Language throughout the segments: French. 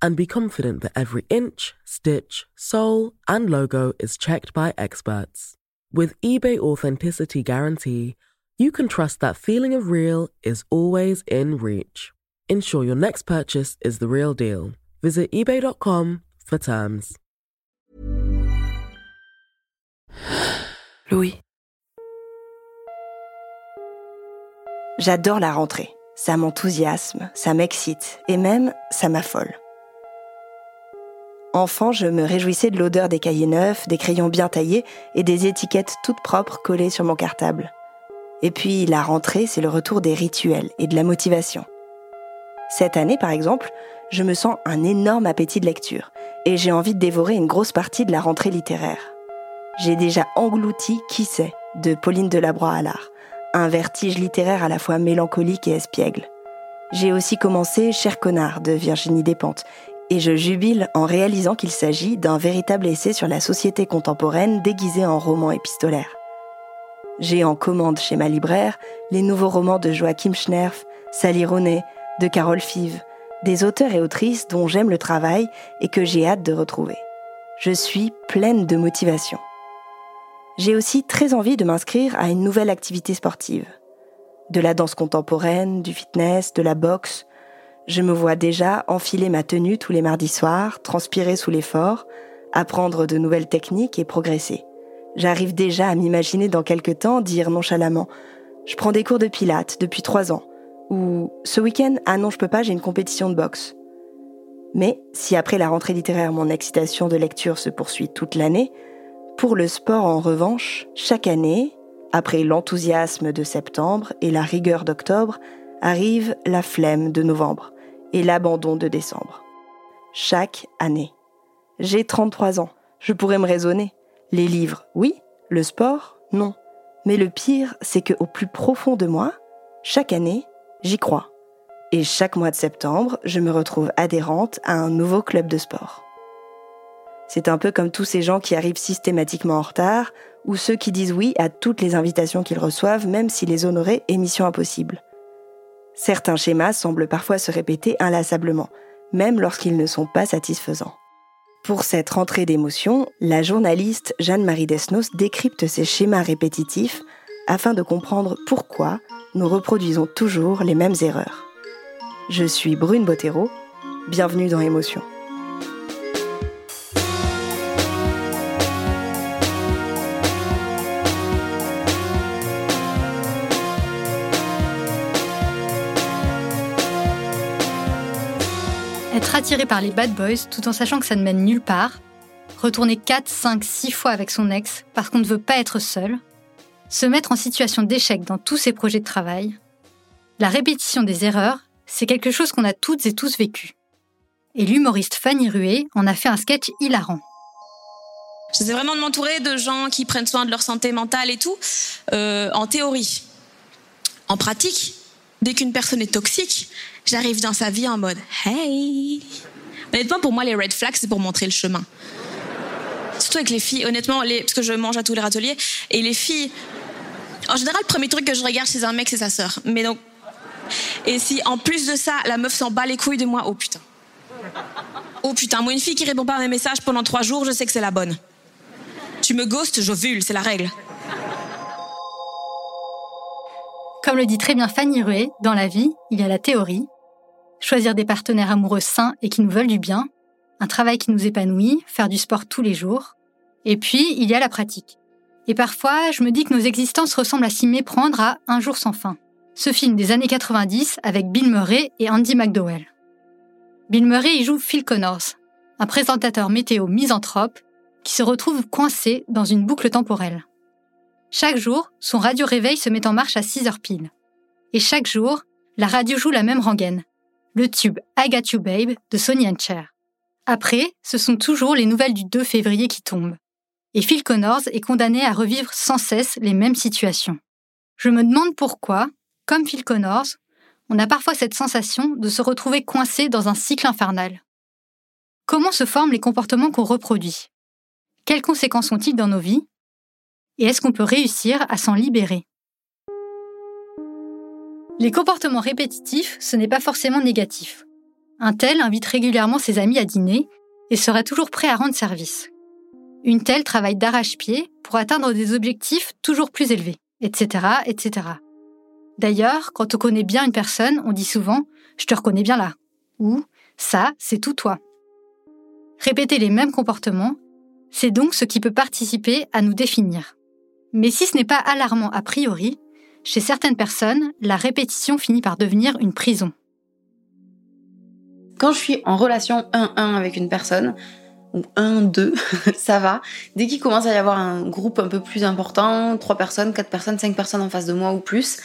and be confident that every inch, stitch, sole, and logo is checked by experts. With eBay Authenticity Guarantee, you can trust that feeling of real is always in reach. Ensure your next purchase is the real deal. Visit eBay.com for terms. Louis. J'adore la rentrée. Ça m'enthousiasme, ça m'excite et même ça m'affole. Enfant, je me réjouissais de l'odeur des cahiers neufs, des crayons bien taillés et des étiquettes toutes propres collées sur mon cartable. Et puis la rentrée, c'est le retour des rituels et de la motivation. Cette année, par exemple, je me sens un énorme appétit de lecture et j'ai envie de dévorer une grosse partie de la rentrée littéraire. J'ai déjà englouti Qui sait de Pauline Delabroix l'art, un vertige littéraire à la fois mélancolique et espiègle. J'ai aussi commencé Cher connard de Virginie Despentes et je jubile en réalisant qu'il s'agit d'un véritable essai sur la société contemporaine déguisé en roman épistolaire. J'ai en commande chez ma libraire les nouveaux romans de Joachim Schnerf, Sally Rooney, de Carole Five, des auteurs et autrices dont j'aime le travail et que j'ai hâte de retrouver. Je suis pleine de motivation. J'ai aussi très envie de m'inscrire à une nouvelle activité sportive. De la danse contemporaine, du fitness, de la boxe. Je me vois déjà enfiler ma tenue tous les mardis soirs, transpirer sous l'effort, apprendre de nouvelles techniques et progresser. J'arrive déjà à m'imaginer dans quelques temps dire nonchalamment Je prends des cours de pilates depuis trois ans. Ou ce week-end, ah non, je peux pas, j'ai une compétition de boxe. Mais si après la rentrée littéraire, mon excitation de lecture se poursuit toute l'année, pour le sport en revanche, chaque année, après l'enthousiasme de septembre et la rigueur d'octobre, arrive la flemme de novembre et l'abandon de décembre. Chaque année. J'ai 33 ans, je pourrais me raisonner. Les livres, oui. Le sport, non. Mais le pire, c'est que au plus profond de moi, chaque année, j'y crois. Et chaque mois de septembre, je me retrouve adhérente à un nouveau club de sport. C'est un peu comme tous ces gens qui arrivent systématiquement en retard, ou ceux qui disent oui à toutes les invitations qu'ils reçoivent, même si les honorer est mission impossible. Certains schémas semblent parfois se répéter inlassablement, même lorsqu'ils ne sont pas satisfaisants. Pour cette rentrée d'émotions, la journaliste Jeanne-Marie Desnos décrypte ces schémas répétitifs afin de comprendre pourquoi nous reproduisons toujours les mêmes erreurs. Je suis Brune Bottero, bienvenue dans Émotion. Attiré par les bad boys tout en sachant que ça ne mène nulle part, retourner 4, 5, 6 fois avec son ex parce qu'on ne veut pas être seul, se mettre en situation d'échec dans tous ses projets de travail, la répétition des erreurs, c'est quelque chose qu'on a toutes et tous vécu. Et l'humoriste Fanny Rué en a fait un sketch hilarant. J'essaie vraiment de m'entourer de gens qui prennent soin de leur santé mentale et tout, euh, en théorie. En pratique, dès qu'une personne est toxique, j'arrive dans sa vie en mode Hey Honnêtement, pour moi, les red flags, c'est pour montrer le chemin. Surtout avec les filles, honnêtement, les, parce que je mange à tous les râteliers, et les filles. En général, le premier truc que je regarde chez un mec, c'est sa sœur. Mais donc. Et si en plus de ça, la meuf s'en bat les couilles de moi, oh putain. Oh putain, moi, une fille qui répond pas à mes messages pendant trois jours, je sais que c'est la bonne. Tu me ghostes, j'ovule, c'est la règle. Comme le dit très bien Fanny Rué, dans la vie, il y a la théorie, choisir des partenaires amoureux sains et qui nous veulent du bien, un travail qui nous épanouit, faire du sport tous les jours, Et puis, il y a la pratique. Et parfois, je me dis que nos existences ressemblent à s'y méprendre à Un jour sans fin. Ce film des années 90 avec Bill Murray et Andy McDowell. Bill Murray y joue Phil Connors, un présentateur météo misanthrope qui se retrouve coincé dans une boucle temporelle. Chaque jour, son radio réveil se met en marche à 6 heures pile. Et chaque jour, la radio joue la même rengaine, le tube I You Babe de Sonny Cher. Après, ce sont toujours les nouvelles du 2 février qui tombent. Et Phil Connors est condamné à revivre sans cesse les mêmes situations. Je me demande pourquoi, comme Phil Connors, on a parfois cette sensation de se retrouver coincé dans un cycle infernal. Comment se forment les comportements qu'on reproduit? Quelles conséquences ont-ils dans nos vies? Et est-ce qu'on peut réussir à s'en libérer? Les comportements répétitifs, ce n'est pas forcément négatif. Un tel invite régulièrement ses amis à dîner et sera toujours prêt à rendre service. Une telle travaille d'arrache-pied pour atteindre des objectifs toujours plus élevés, etc., etc. D'ailleurs, quand on connaît bien une personne, on dit souvent ⁇ Je te reconnais bien là ⁇ ou ⁇ Ça, c'est tout toi ⁇ Répéter les mêmes comportements, c'est donc ce qui peut participer à nous définir. Mais si ce n'est pas alarmant a priori, chez certaines personnes, la répétition finit par devenir une prison. Quand je suis en relation 1-1 avec une personne, ou 1-2, ça va. Dès qu'il commence à y avoir un groupe un peu plus important, 3 personnes, 4 personnes, 5 personnes en face de moi ou plus,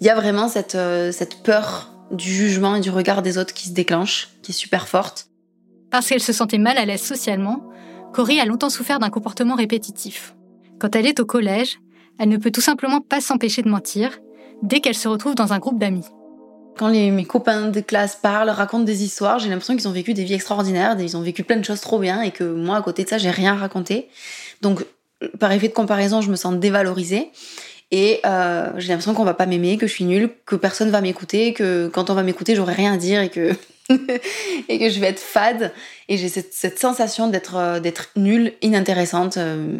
il y a vraiment cette, euh, cette peur du jugement et du regard des autres qui se déclenche, qui est super forte. Parce qu'elle se sentait mal à l'aise socialement, Cory a longtemps souffert d'un comportement répétitif. Quand elle est au collège, elle ne peut tout simplement pas s'empêcher de mentir dès qu'elle se retrouve dans un groupe d'amis. Quand les, mes copains de classe parlent, racontent des histoires, j'ai l'impression qu'ils ont vécu des vies extraordinaires, ils ont vécu plein de choses trop bien et que moi, à côté de ça, j'ai rien raconté. Donc, par effet de comparaison, je me sens dévalorisée. Et euh, j'ai l'impression qu'on va pas m'aimer, que je suis nulle, que personne va m'écouter, que quand on va m'écouter, j'aurai rien à dire et que et que je vais être fade. Et j'ai cette, sensation d'être euh, d'être nulle, inintéressante, euh,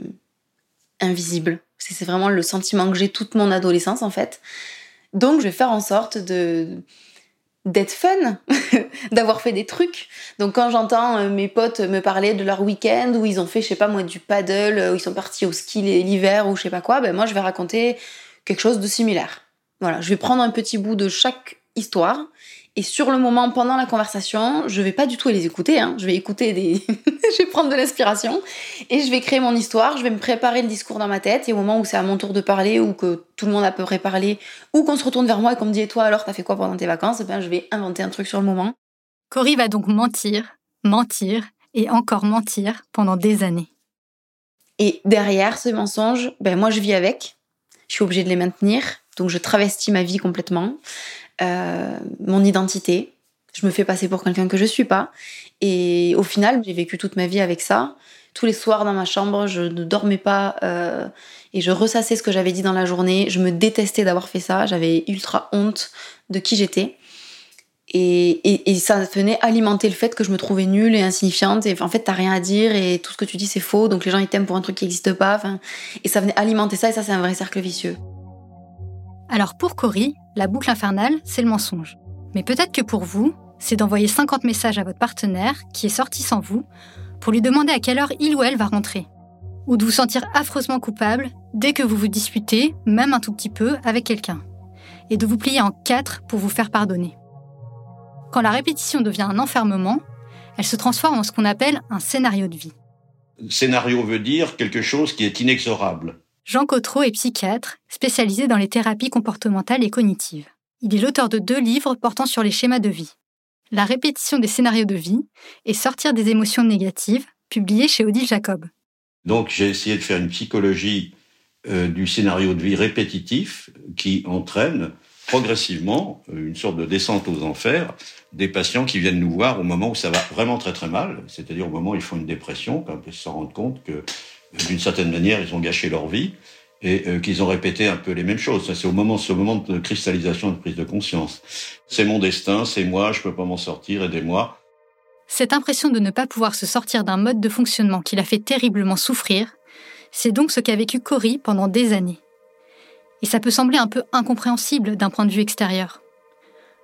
invisible. C'est vraiment le sentiment que j'ai toute mon adolescence en fait. Donc je vais faire en sorte de d'être fun, d'avoir fait des trucs. Donc quand j'entends euh, mes potes me parler de leur week-end où ils ont fait, je sais pas moi, du paddle, où ils sont partis au ski l'hiver ou je sais pas quoi, ben moi je vais raconter quelque chose de similaire. Voilà, je vais prendre un petit bout de chaque histoire et sur le moment, pendant la conversation, je vais pas du tout les écouter. Hein. Je vais écouter des. je vais prendre de l'inspiration et je vais créer mon histoire. Je vais me préparer le discours dans ma tête. Et au moment où c'est à mon tour de parler ou que tout le monde a peu près parlé ou qu'on se retourne vers moi et qu'on me dit et toi alors t'as fait quoi pendant tes vacances? Eh bien, je vais inventer un truc sur le moment. Cory va donc mentir, mentir et encore mentir pendant des années. Et derrière ce mensonge, ben moi je vis avec. Je suis obligée de les maintenir. Donc je travestis ma vie complètement. Euh, mon identité. Je me fais passer pour quelqu'un que je suis pas. Et au final, j'ai vécu toute ma vie avec ça. Tous les soirs dans ma chambre, je ne dormais pas euh, et je ressassais ce que j'avais dit dans la journée. Je me détestais d'avoir fait ça. J'avais ultra honte de qui j'étais. Et, ça venait alimenter le fait que je me trouvais nulle et insignifiante. Et en fait, t'as rien à dire et tout ce que tu dis, c'est faux. Donc les gens, ils t'aiment pour un truc qui n'existe pas. et ça venait alimenter ça et ça, c'est un vrai cercle vicieux. Alors pour Cory, la boucle infernale, c'est le mensonge. Mais peut-être que pour vous, c'est d'envoyer 50 messages à votre partenaire qui est sorti sans vous pour lui demander à quelle heure il ou elle va rentrer. Ou de vous sentir affreusement coupable dès que vous vous disputez, même un tout petit peu, avec quelqu'un. Et de vous plier en quatre pour vous faire pardonner. Quand la répétition devient un enfermement, elle se transforme en ce qu'on appelle un scénario de vie. Scénario veut dire quelque chose qui est inexorable. Jean Cotreau est psychiatre, spécialisé dans les thérapies comportementales et cognitives. Il est l'auteur de deux livres portant sur les schémas de vie. La répétition des scénarios de vie et Sortir des émotions négatives, publié chez Odile Jacob. Donc j'ai essayé de faire une psychologie euh, du scénario de vie répétitif qui entraîne progressivement euh, une sorte de descente aux enfers des patients qui viennent nous voir au moment où ça va vraiment très très mal, c'est-à-dire au moment où ils font une dépression, quand ils se rendent compte que d'une certaine manière, ils ont gâché leur vie et euh, qu'ils ont répété un peu les mêmes choses. C'est au moment, ce moment de cristallisation de prise de conscience. C'est mon destin, c'est moi, je peux pas m'en sortir, aidez-moi. Cette impression de ne pas pouvoir se sortir d'un mode de fonctionnement qui l'a fait terriblement souffrir, c'est donc ce qu'a vécu Cory pendant des années. Et ça peut sembler un peu incompréhensible d'un point de vue extérieur.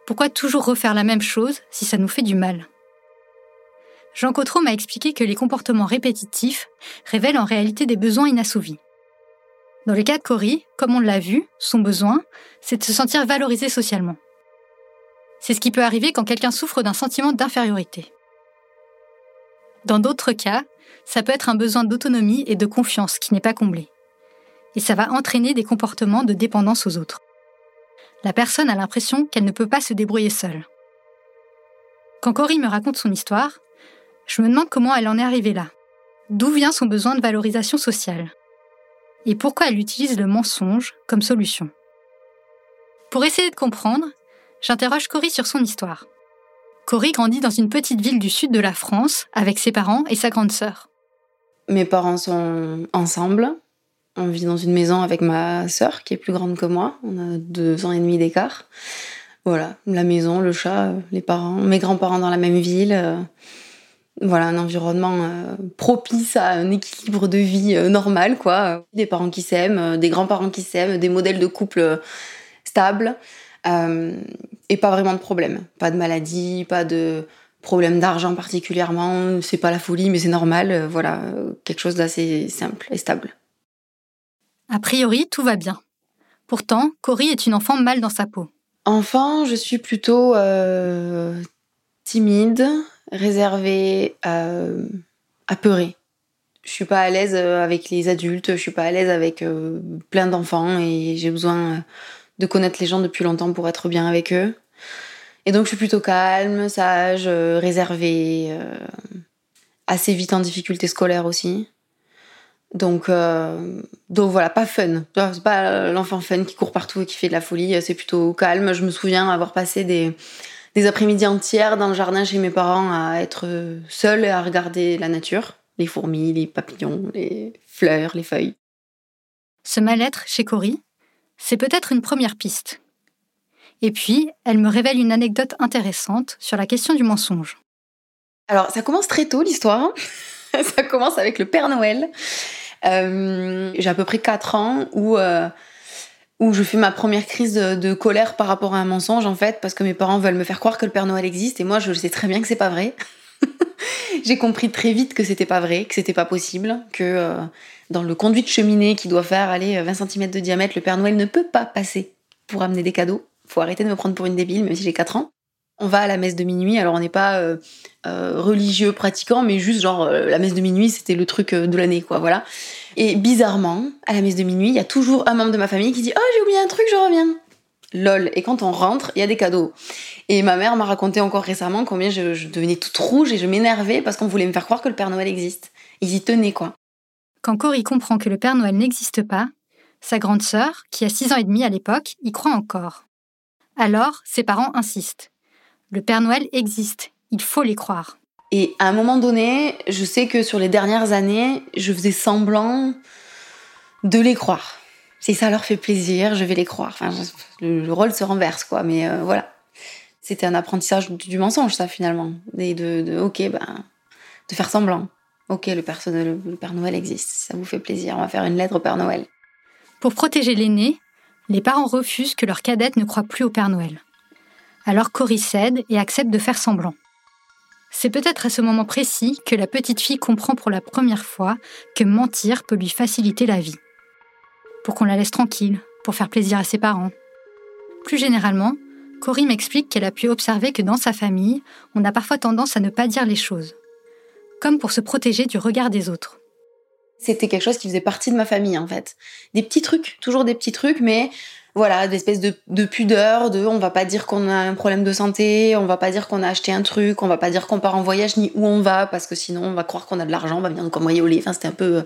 Pourquoi toujours refaire la même chose si ça nous fait du mal? Jean Cotreau m'a expliqué que les comportements répétitifs révèlent en réalité des besoins inassouvis. Dans le cas de Cory, comme on l'a vu, son besoin, c'est de se sentir valorisé socialement. C'est ce qui peut arriver quand quelqu'un souffre d'un sentiment d'infériorité. Dans d'autres cas, ça peut être un besoin d'autonomie et de confiance qui n'est pas comblé. Et ça va entraîner des comportements de dépendance aux autres. La personne a l'impression qu'elle ne peut pas se débrouiller seule. Quand Cory me raconte son histoire, je me demande comment elle en est arrivée là. D'où vient son besoin de valorisation sociale? Et pourquoi elle utilise le mensonge comme solution? Pour essayer de comprendre, j'interroge Cory sur son histoire. Cory grandit dans une petite ville du sud de la France avec ses parents et sa grande sœur. Mes parents sont ensemble. On vit dans une maison avec ma sœur qui est plus grande que moi. On a deux ans et demi d'écart. Voilà, la maison, le chat, les parents, mes grands-parents dans la même ville. Euh, voilà, un environnement euh, propice à un équilibre de vie euh, normal, quoi. Des parents qui s'aiment, des grands-parents qui s'aiment, des modèles de couple stables. Euh, et pas vraiment de problème. Pas de maladie, pas de problème d'argent particulièrement. C'est pas la folie, mais c'est normal. Euh, voilà, quelque chose d'assez simple et stable. A priori, tout va bien. Pourtant, Cory est une enfant mal dans sa peau. Enfant, je suis plutôt euh, timide, réservée, euh, apeurée. Je suis pas à l'aise avec les adultes, je suis pas à l'aise avec plein d'enfants et j'ai besoin de connaître les gens depuis longtemps pour être bien avec eux. Et donc je suis plutôt calme, sage, euh, réservée, euh, assez vite en difficulté scolaire aussi. Donc, euh, donc voilà, pas fun. C'est pas l'enfant fun qui court partout et qui fait de la folie, c'est plutôt calme. Je me souviens avoir passé des, des après-midi entières dans le jardin chez mes parents à être seule et à regarder la nature, les fourmis, les papillons, les fleurs, les feuilles. Ce mal-être chez Cory, c'est peut-être une première piste. Et puis, elle me révèle une anecdote intéressante sur la question du mensonge. Alors, ça commence très tôt l'histoire. ça commence avec le Père Noël. Euh, j'ai à peu près 4 ans où, euh, où je fais ma première crise de, colère par rapport à un mensonge, en fait, parce que mes parents veulent me faire croire que le Père Noël existe, et moi, je sais très bien que c'est pas vrai. j'ai compris très vite que c'était pas vrai, que c'était pas possible, que euh, dans le conduit de cheminée qui doit faire aller 20 cm de diamètre, le Père Noël ne peut pas passer pour amener des cadeaux. Faut arrêter de me prendre pour une débile, même si j'ai 4 ans. On va à la messe de minuit, alors on n'est pas euh, euh, religieux pratiquant, mais juste genre la messe de minuit, c'était le truc de l'année, quoi, voilà. Et bizarrement, à la messe de minuit, il y a toujours un membre de ma famille qui dit Oh, j'ai oublié un truc, je reviens lol. Et quand on rentre, il y a des cadeaux. Et ma mère m'a raconté encore récemment combien je, devenais toute rouge et je m'énervais parce qu'on voulait me faire croire que le Père Noël existe. Ils y tenaient, quoi. Quand Cory comprend que le Père Noël n'existe pas, sa grande sœur, qui a 6 ans et demi à l'époque, y croit encore. Alors, ses parents insistent. Le Père Noël existe, il faut les croire. Et à un moment donné, je sais que sur les dernières années, je faisais semblant de les croire si ça leur fait plaisir, je vais les croire. Enfin, le, rôle se renverse, quoi. Mais euh, voilà. C'était un apprentissage du, mensonge, ça, finalement. Et de, ok, ben, de faire semblant. Ok, le, le, Père Noël existe. ça vous fait plaisir, on va faire une lettre au Père Noël. Pour protéger l'aîné, les parents refusent que leur cadette ne croie plus au Père Noël. Alors Cory cède et accepte de faire semblant. C'est peut-être à ce moment précis que la petite fille comprend pour la première fois que mentir peut lui faciliter la vie pour qu'on la laisse tranquille, pour faire plaisir à ses parents. Plus généralement, Cory m'explique qu'elle a pu observer que dans sa famille, on a parfois tendance à ne pas dire les choses, comme pour se protéger du regard des autres. C'était quelque chose qui faisait partie de ma famille en fait. Des petits trucs, toujours des petits trucs, mais voilà, des espèces de, de pudeur, de on va pas dire qu'on a un problème de santé, on va pas dire qu'on a acheté un truc, on va pas dire qu'on part en voyage ni où on va, parce que sinon on va croire qu'on a de l'argent, on va venir nous cambrioler. Enfin, c'était un peu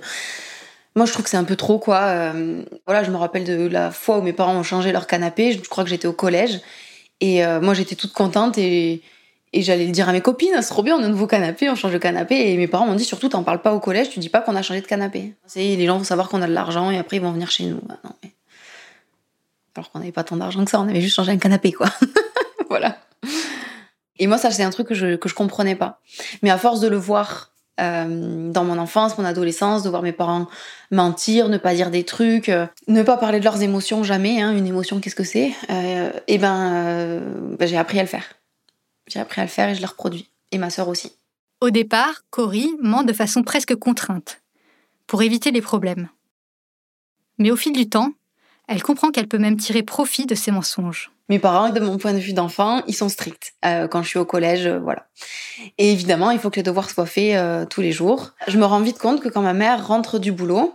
moi, je trouve que c'est un peu trop, quoi. Euh, voilà, je me rappelle de la fois où mes parents ont changé leur canapé. Je crois que j'étais au collège. Et euh, moi, j'étais toute contente et, j'allais le dire à mes copines. C'est trop bien, on a un nouveau canapé, on change de canapé. Et mes parents m'ont dit surtout, t'en parles pas au collège, tu dis pas qu'on a changé de canapé. Les gens vont savoir qu'on a de l'argent et après, ils vont venir chez nous. Bah. Alors qu'on n'avait pas tant d'argent que ça, on avait juste changé un canapé, quoi. voilà. Et moi, ça, c'est un truc que je, que je comprenais pas. Mais à force de le voir euh, dans mon enfance, mon adolescence, de voir mes parents mentir, ne pas dire des trucs, euh, ne pas parler de leurs émotions jamais. Hein, une émotion, qu'est-ce que c'est euh, Et eh ben, ben, j'ai appris à le faire. J'ai appris à le faire et je l'ai reproduit. Et ma sœur aussi. Au départ, Cory ment de façon presque contrainte, pour éviter les problèmes. Mais au fil du temps, elle comprend qu'elle peut même tirer profit de ces mensonges. Mes parents, de mon point de vue d'enfant, ils sont stricts. Euh, quand je suis au collège, euh, voilà. Et évidemment, il faut que les devoirs soient faits euh, tous les jours. Je me rends vite compte que quand ma mère rentre du boulot,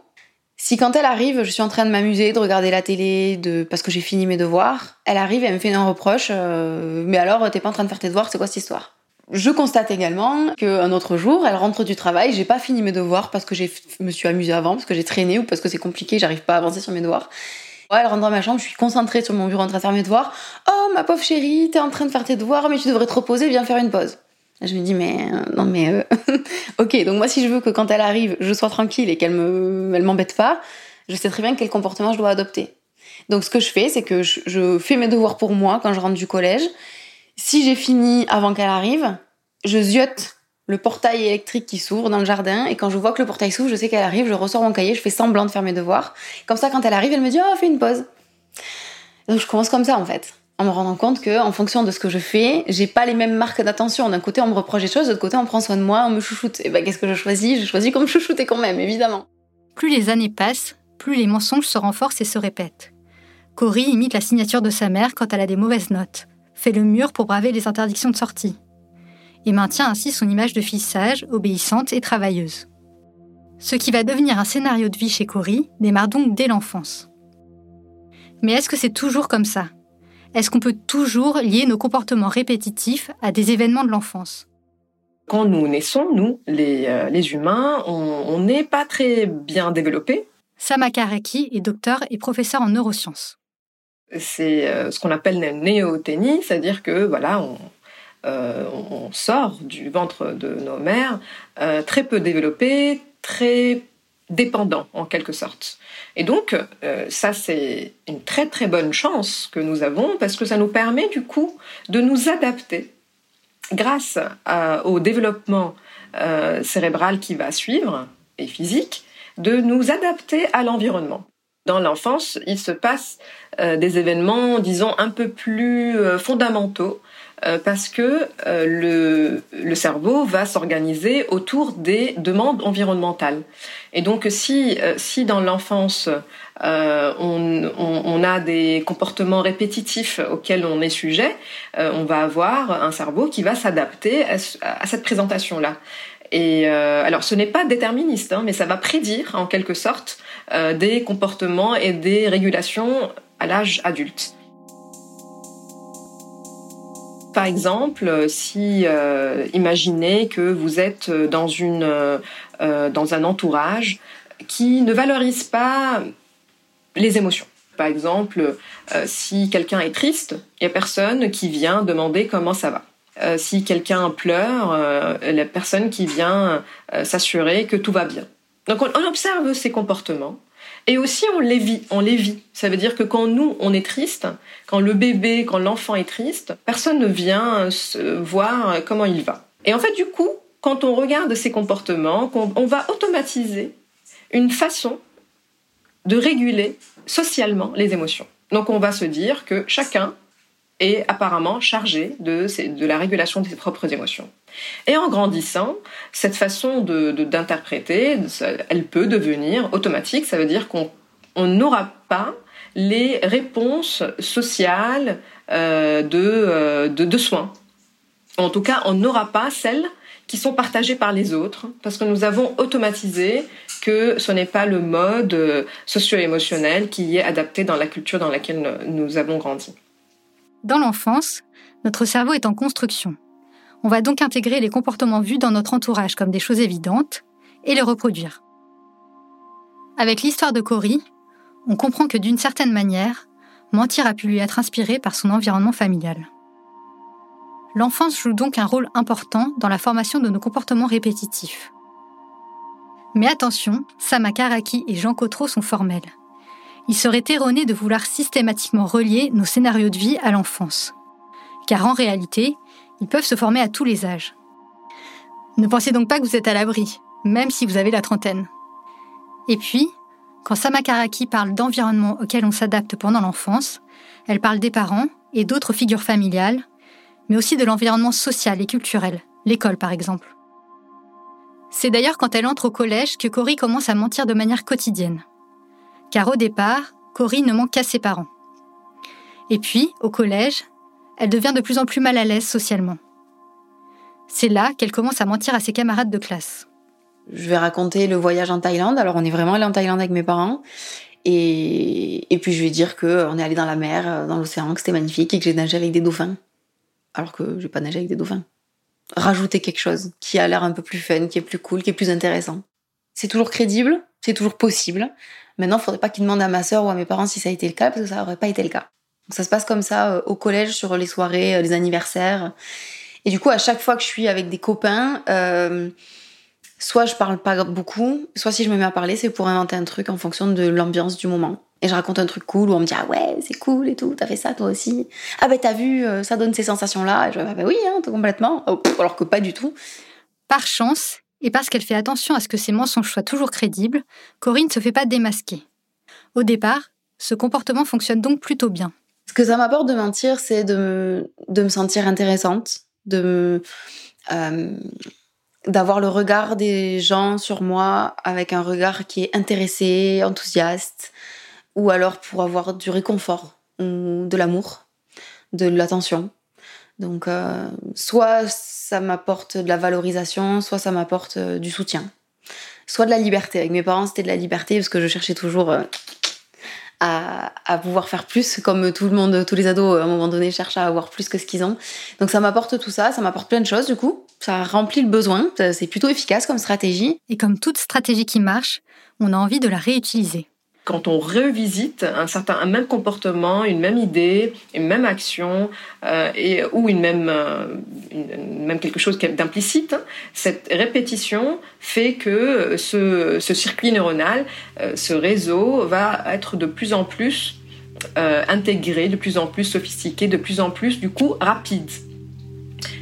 si quand elle arrive, je suis en train de m'amuser, de regarder la télé, de parce que j'ai fini mes devoirs, elle arrive et elle me fait un reproche. mais alors, t'es pas en train de faire tes devoirs, c'est quoi cette histoire? Je constate également qu'un autre jour, elle rentre du travail, j'ai pas fini mes devoirs parce que je me suis amusée avant, parce que j'ai traîné ou parce que c'est compliqué, j'arrive pas à avancer sur mes devoirs. Ouais, elle rentre dans ma chambre, je suis concentrée sur mon bureau en train de faire mes devoirs. Oh, ma pauvre chérie, t'es en train de faire tes devoirs, mais tu devrais te reposer, viens faire une pause. Je me dis, mais euh, non, mais euh, ok, donc moi, si je veux que quand elle arrive, je sois tranquille et qu'elle me, elle m'embête pas, je sais très bien quel comportement je dois adopter. Donc, ce que je fais, c'est que je, je fais mes devoirs pour moi quand je rentre du collège. Si j'ai fini avant qu'elle arrive, je ziote le portail électrique qui s'ouvre dans le jardin et quand je vois que le portail s'ouvre, je sais qu'elle arrive, je ressors mon cahier, je fais semblant de faire mes devoirs. Comme ça, quand elle arrive, elle me dit oh fais une pause. Donc je commence comme ça en fait, en me rendant compte que en fonction de ce que je fais, j'ai pas les mêmes marques d'attention. D'un côté, on me reproche des choses, de l'autre côté, on prend soin de moi, on me chouchoute. Et ben qu'est-ce que je choisis? Je choisis comme chouchouter quand même, évidemment. Plus les années passent, plus les mensonges se renforcent et se répètent. Cory imite la signature de sa mère quand elle a des mauvaises notes, fait le mur pour braver les interdictions de sortie et maintient ainsi son image de fille sage, obéissante et travailleuse. Ce qui va devenir un scénario de vie chez Cory démarre donc dès l'enfance. Mais est-ce que c'est toujours comme ça? Est-ce qu'on peut toujours lier nos comportements répétitifs à des événements de l'enfance? Quand nous naissons, nous, les, euh, humains, on n'est pas très bien développés. Sama Karaki est docteur et professeur en neurosciences. C'est euh, ce qu'on appelle la néothénie, c'est-à-dire que voilà, on, euh, on sort du ventre de nos mères euh, très peu développés, très dépendants en quelque sorte. Et donc, euh, ça c'est une très très bonne chance que nous avons parce que ça nous permet du coup de nous adapter grâce au développement cérébral qui va suivre et physique, de nous adapter à l'environnement. Dans l'enfance, il se passe des événements, disons, un peu plus fondamentaux parce que euh, le, le, cerveau va s'organiser autour des demandes environnementales. Et donc si, euh, si dans l'enfance on, on, on, a des comportements répétitifs auxquels on est sujet, on va avoir un cerveau qui va s'adapter à, à, cette présentation-là. Et alors ce n'est pas déterministe, hein, mais ça va prédire en quelque sorte des comportements et des régulations à l'âge adulte. Par exemple, euh, si euh, imaginez que vous êtes dans une euh, dans un entourage qui ne valorise pas les émotions. Par exemple, si quelqu'un est triste, il y a personne qui vient demander comment ça va. si quelqu'un pleure, il y a personne qui vient s'assurer que tout va bien. Donc on observe ces comportements et aussi, on les vit, on les vit. Ça veut dire que quand nous, on est triste, quand le bébé, quand l'enfant est triste, personne ne vient voir comment il va. Et en fait, du coup, quand on regarde ces comportements, on va automatiser une façon de réguler socialement les émotions. Donc on va se dire que chacun est apparemment chargé de, de la régulation de ses propres émotions. Et en grandissant, cette façon d'interpréter, elle peut devenir automatique. Ça veut dire qu'on n'aura pas les réponses sociales euh, euh, de, de, soins. En tout cas, on n'aura pas celles qui sont partagées par les autres, parce que nous avons automatisé que ce n'est pas le mode euh, socio-émotionnel qui est adapté dans la culture dans laquelle nous avons grandi. Dans l'enfance, notre cerveau est en construction. On va donc intégrer les comportements vus dans notre entourage comme des choses évidentes et les reproduire. Avec l'histoire de Cory, on comprend que d'une certaine manière, mentir a pu lui être inspiré par son environnement familial. L'enfance joue donc un rôle important dans la formation de nos comportements répétitifs. Mais attention, Sama Karaki et Jean Cotreau sont formels. Il serait erroné de vouloir systématiquement relier nos scénarios de vie à l'enfance. Car en réalité, ils peuvent se former à tous les âges. Ne pensez donc pas que vous êtes à l'abri, même si vous avez la trentaine. Et puis, quand Samakaraki parle d'environnement auquel on s'adapte pendant l'enfance, elle parle des parents et d'autres figures familiales, mais aussi de l'environnement social et culturel, l'école par exemple. C'est d'ailleurs quand elle entre au collège que Cory commence à mentir de manière quotidienne. Car au départ, Cory ne ment qu'à ses parents. Et puis, au collège, elle devient de plus en plus mal à l'aise socialement. C'est là qu'elle commence à mentir à ses camarades de classe. Je vais raconter le voyage en Thaïlande. Alors, on est vraiment allé en Thaïlande avec mes parents. Et, puis, je vais dire qu'on est allé dans la mer, dans l'océan, que c'était magnifique et que j'ai nagé avec des dauphins. Alors que j'ai pas nagé avec des dauphins rajouter quelque chose qui a l'air un peu plus fun, qui est plus cool, qui est plus intéressant. C'est toujours crédible, c'est toujours possible. Maintenant, il faudrait pas qu'il demande à ma sœur ou à mes parents si ça a été le cas, parce que ça aurait pas été le cas. Donc ça se passe comme ça euh, au collège, sur les soirées, euh, les anniversaires. Et du coup, à chaque fois que je suis avec des copains, euh, soit je parle pas beaucoup, soit si je me mets à parler, c'est pour inventer un truc en fonction de l'ambiance du moment. Et je raconte un truc cool où on me dit ah ouais c'est cool et tout t'as fait ça toi aussi. Ah ben t'as vu ça donne ces sensations là et je dis ah bah oui hein, complètement. Oh, alors que pas du tout. Par chance et parce qu'elle fait attention à ce que ses mensonges soient toujours crédibles Corinne ne se fait pas démasquer au départ ce comportement fonctionne donc plutôt bien ce que ça m'apporte de mentir c'est de me, de me sentir intéressante de euh, d'avoir le regard des gens sur moi avec un regard qui est intéressé, enthousiaste, ou alors pour avoir du réconfort ou de l'amour, de l'attention. Donc, euh, soit ça m'apporte de la valorisation, soit ça m'apporte euh, du soutien, soit de la liberté. Avec mes parents, c'était de la liberté parce que je cherchais toujours euh, à, à, pouvoir faire plus, comme tout le monde, tous les ados, à un moment donné, cherchent à avoir plus que ce qu'ils ont. Donc, ça m'apporte tout ça, ça m'apporte plein de choses, du coup. Ça remplit le besoin, c'est plutôt efficace comme stratégie. Et comme toute stratégie qui marche, on a envie de la réutiliser quand on revisite un certain même comportement, une même idée, une même action euh, ou euh, même quelque chose d'implicite, hein, cette répétition fait que ce, ce circuit neuronal, euh, ce réseau va être de plus en plus intégré, de plus en plus sophistiqué, de plus en plus du coup rapide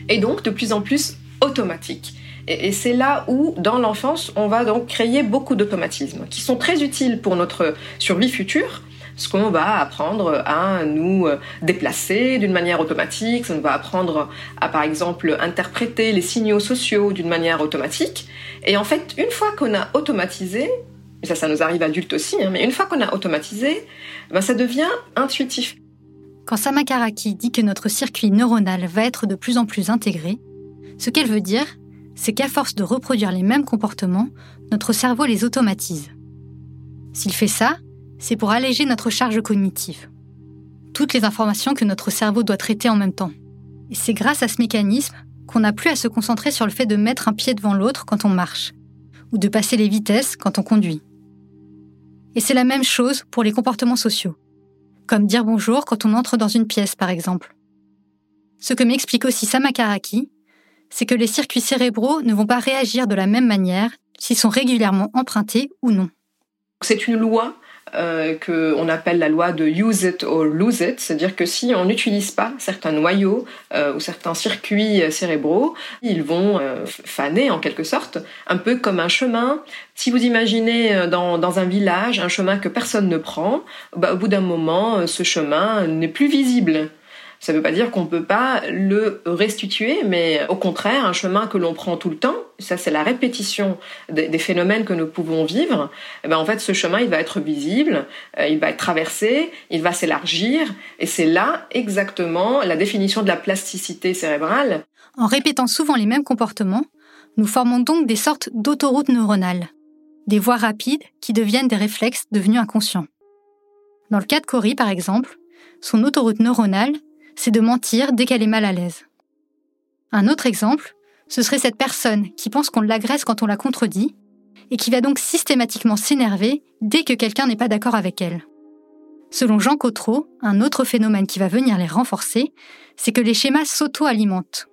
et donc de plus en plus automatique. Et, c'est là où, dans l'enfance, on va donc créer beaucoup d'automatismes qui sont très utiles pour notre survie future, parce qu'on va apprendre à nous euh, déplacer d'une manière automatique, on va apprendre à par exemple interpréter les signaux sociaux d'une manière automatique. Et en fait, une fois qu'on a automatisé, ça ça nous arrive adultes aussi, hein, mais une fois qu'on a automatisé, ben, ça devient intuitif. Quand Samakaraki dit que notre circuit neuronal va être de plus en plus intégré, ce qu'elle veut dire, c'est qu'à force de reproduire les mêmes comportements, notre cerveau les automatise. S'il fait ça, c'est pour alléger notre charge cognitive. Toutes les informations que notre cerveau doit traiter en même temps. Et c'est grâce à ce mécanisme qu'on n'a plus à se concentrer sur le fait de mettre un pied devant l'autre quand on marche, ou de passer les vitesses quand on conduit. Et c'est la même chose pour les comportements sociaux, comme dire bonjour quand on entre dans une pièce par exemple. Ce que m'explique aussi Samakaraki, c'est que les circuits cérébraux ne vont pas réagir de la même manière s'ils sont régulièrement empruntés ou non. C'est une loi euh, qu'on appelle la loi de use it or lose it, c'est-à-dire que si on n'utilise pas certains noyaux euh, ou certains circuits cérébraux, ils vont euh, faner en quelque sorte, un peu comme un chemin. Si vous imaginez euh, dans, dans un village un chemin que personne ne prend, bah, au bout d'un moment, ce chemin n'est plus visible. Ça ne veut pas dire qu'on ne peut pas le restituer, mais au contraire, un chemin que l'on prend tout le temps, ça c'est la répétition des, phénomènes que nous pouvons vivre, eh ben en fait ce chemin il va être visible, euh, il va être traversé, il va s'élargir, et c'est là exactement la définition de la plasticité cérébrale. En répétant souvent les mêmes comportements, nous formons donc des sortes d'autoroutes neuronales, des voies rapides qui deviennent des réflexes devenus inconscients. Dans le cas de Cory, par exemple, son autoroute neuronale c'est de mentir dès qu'elle est mal à l'aise. Un autre exemple, ce serait cette personne qui pense qu'on l'agresse quand on la contredit et qui va donc systématiquement s'énerver dès que quelqu'un n'est pas d'accord avec elle. Selon Jean Cotreau, un autre phénomène qui va venir les renforcer, c'est que les schémas s'auto-alimentent.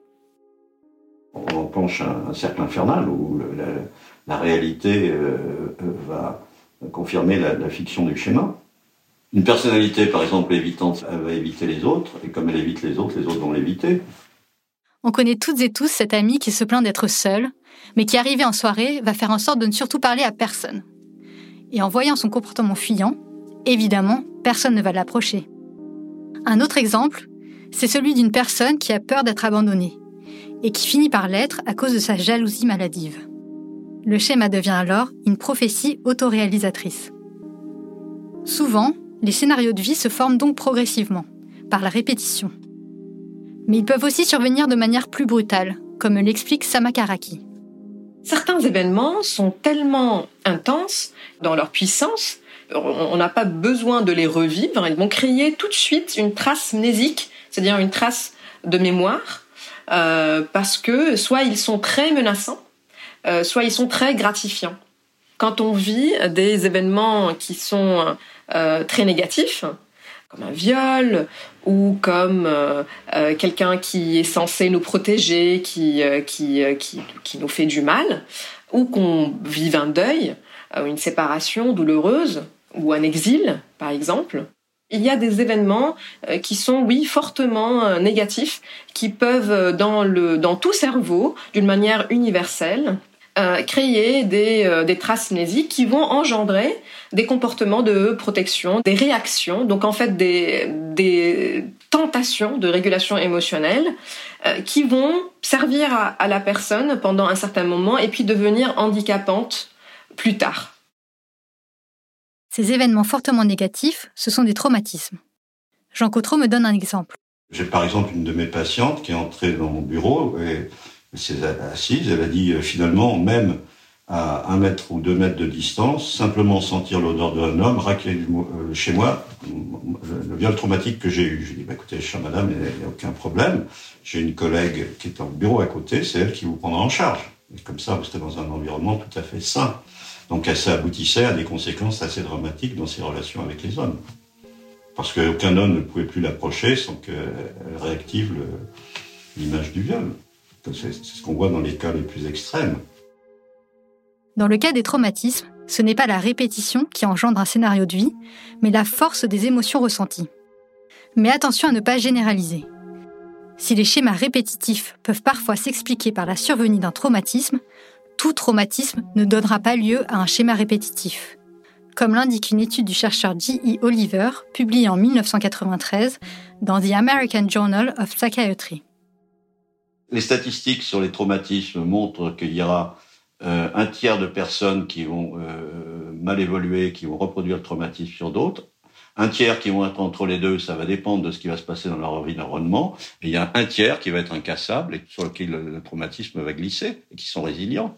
On penche un, cercle infernal où la, réalité euh, euh, va confirmer la fiction du schéma. Une personnalité, par exemple, évitante, elle va éviter les autres, et comme elle évite les autres, les autres vont l'éviter. On connaît toutes et tous cet ami qui se plaint d'être seul, mais qui, arrivé en soirée, va faire en sorte de ne surtout parler à personne. Et en voyant son comportement fuyant, évidemment, personne ne va l'approcher. Un autre exemple, c'est celui d'une personne qui a peur d'être abandonnée, et qui finit par l'être à cause de sa jalousie maladive. Le schéma devient alors une prophétie autoréalisatrice. Souvent, les scénarios de vie se forment donc progressivement, par la répétition. Mais ils peuvent aussi survenir de manière plus brutale, comme l'explique Samakaraki. Certains événements sont tellement intenses dans leur puissance, on n'a pas besoin de les revivre, ils vont créer tout de suite une trace mnésique, c'est-à-dire une trace de mémoire, euh, parce que soit ils sont très menaçants, euh, soit ils sont très gratifiants. Quand on vit des événements qui sont euh, très négatifs, comme un viol ou comme euh, euh, quelqu'un qui est censé nous protéger, qui, qui, qui, qui, nous fait du mal, ou qu'on vive un deuil, une séparation douloureuse, ou un exil, par exemple. Il y a des événements qui sont, oui, fortement négatifs, qui peuvent, dans, le, dans tout cerveau, d'une manière universelle, euh, créer des, euh, des traces mnésiques qui vont engendrer des comportements de protection, des réactions, donc en fait des, des tentations de régulation émotionnelle euh, qui vont servir à, à la personne pendant un certain moment et puis devenir handicapantes plus tard. Ces événements fortement négatifs, ce sont des traumatismes. Jean Cotreau me donne un exemple. J'ai par exemple une de mes patientes qui est entrée dans mon bureau et s'est assise, elle a dit euh, finalement, même à un mètre ou deux mètres de distance, simplement sentir l'odeur d'un homme racler euh, chez moi, le viol traumatique que j'ai eu. Je lui ai dit, bah, écoutez, chère madame, il n'y a aucun problème. J'ai une collègue qui est en bureau à côté, c'est elle qui vous prendra en charge. Et comme ça, vous êtes dans un environnement tout à fait sain. Donc ça aboutissait à des conséquences assez dramatiques dans ses relations avec les hommes. Parce qu'aucun homme ne pouvait plus l'approcher sans qu'elle réactive l'image du viol. C'est ce qu'on voit dans les cas les plus extrêmes. Dans le cas des traumatismes, ce n'est pas la répétition qui engendre un scénario de vie, mais la force des émotions ressenties. Mais attention à ne pas généraliser. Si les schémas répétitifs peuvent parfois s'expliquer par la survenue d'un traumatisme, tout traumatisme ne donnera pas lieu à un schéma répétitif. Comme l'indique une étude du chercheur G.E. Oliver, publiée en 1993 dans The American Journal of Psychiatry. Les statistiques sur les traumatismes montrent qu'il y aura euh, un tiers de personnes qui vont euh, mal évoluer, qui vont reproduire le traumatisme sur d'autres. Un tiers qui vont être entre les deux, ça va dépendre de ce qui va se passer dans leur environnement. Et il y a un tiers qui va être incassable et sur lequel le, traumatisme va glisser et qui sont résilients.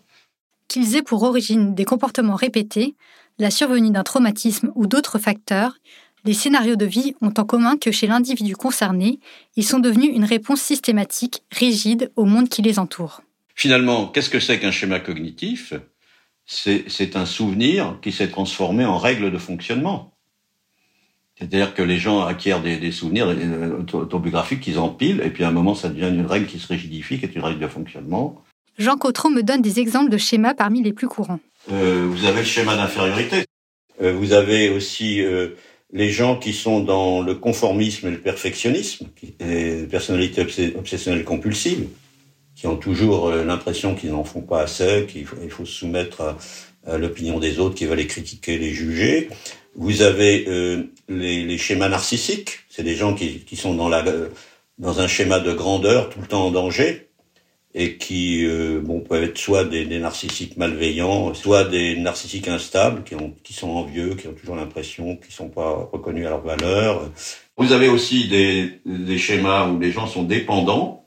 Qu'ils aient pour origine des comportements répétés, la survenue d'un traumatisme ou d'autres facteurs, les scénarios de vie ont en commun que chez l'individu concerné, ils sont devenus une réponse systématique, rigide au monde qui les entoure. Finalement, qu'est-ce que c'est qu'un schéma cognitif? C'est un souvenir qui s'est transformé en règle de fonctionnement. C'est-à-dire que les gens acquièrent des, souvenirs euh, autobiographiques qu'ils empilent, et puis à un moment, ça devient une règle qui se rigidifie, qui est une règle de fonctionnement. Jean Cotron me donne des exemples de schémas parmi les plus courants. Euh, vous avez le schéma d'infériorité. Euh, vous avez aussi les gens qui sont dans le conformisme et le perfectionnisme, les personnalités obsessionnelles compulsives, qui ont toujours euh, l'impression qu'ils n'en font pas assez, qu'il faut, se soumettre à, l'opinion des autres, qui va les critiquer, les juger. Vous avez euh, les, schémas narcissiques, c'est des gens qui, sont la, dans un schéma de grandeur, tout le temps en danger, et qui euh, bon, peuvent être soit des, narcissiques malveillants, soit des narcissiques instables, qui, ont, qui sont envieux, qui ont toujours l'impression qu'ils sont pas reconnus à leur valeur. Vous avez aussi des, des schémas où les gens sont dépendants,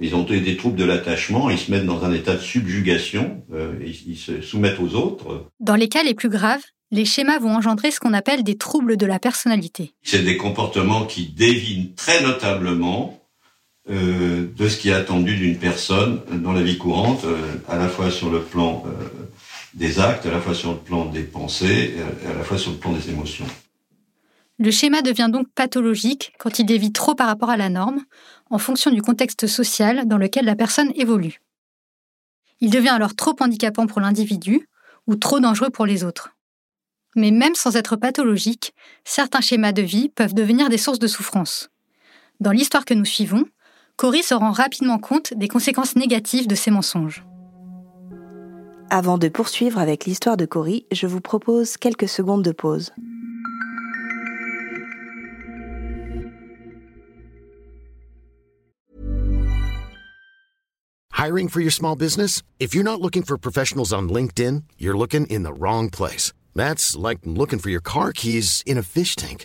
ils ont des troubles de l'attachement, ils se mettent dans un état de subjugation, euh, ils, ils se soumettent aux autres. Dans les cas les plus graves, les schémas vont engendrer ce qu'on appelle des troubles de la personnalité. C'est des comportements qui dévinent très notablement euh, de ce qui est attendu d'une personne dans la vie courante, euh, à la fois sur le plan euh, des actes, à la fois sur le plan des pensées, et à la fois sur le plan des émotions. Le schéma devient donc pathologique quand il dévie trop par rapport à la norme, en fonction du contexte social dans lequel la personne évolue. Il devient alors trop handicapant pour l'individu ou trop dangereux pour les autres. Mais même sans être pathologique, certains schémas de vie peuvent devenir des sources de souffrance. Dans l'histoire que nous suivons, Cory se rend rapidement compte des conséquences négatives de ces mensonges. Avant de poursuivre avec l'histoire de Cory, je vous propose quelques secondes de pause. Hiring for your small business? If you're not looking for professionals on LinkedIn, you're looking in the wrong place. That's like looking for your car keys in a fish tank.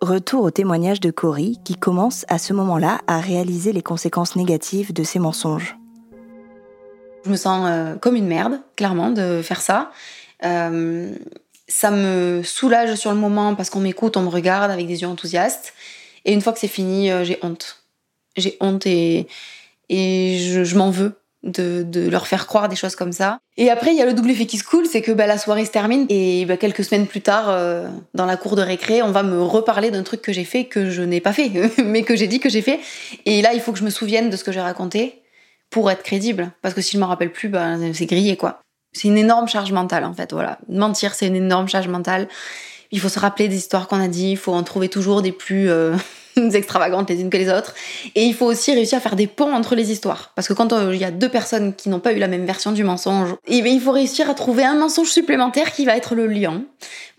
Retour au témoignage de Cory qui commence à ce moment-là à réaliser les conséquences négatives de ses mensonges. Je me sens euh, comme une merde, clairement, de faire ça. Euh, ça me soulage sur le moment parce qu'on m'écoute, on me regarde avec des yeux enthousiastes. Et une fois que c'est fini, euh, j'ai honte. J'ai honte et, je m'en veux de, de, leur faire croire des choses comme ça. Et après, il y a le double effet qui se coule, c'est que bah, la soirée se termine et bah, quelques semaines plus tard, euh, dans la cour de récré, on va me reparler d'un truc que j'ai fait que je n'ai pas fait, mais que j'ai dit que j'ai fait. Et là, il faut que je me souvienne de ce que j'ai raconté pour être crédible. Parce que si je m'en rappelle plus, bah, c'est grillé, quoi. C'est une énorme charge mentale, en fait, voilà. Mentir, c'est une énorme charge mentale. Il faut se rappeler des histoires qu'on a dit, il faut en trouver toujours des plus... Euh, extravagantes les unes que les autres. Et il faut aussi réussir à faire des ponts entre les histoires. Parce que quand euh, il y a deux personnes qui n'ont pas eu la même version du mensonge, eh bien, il faut réussir à trouver un mensonge supplémentaire qui va être le lien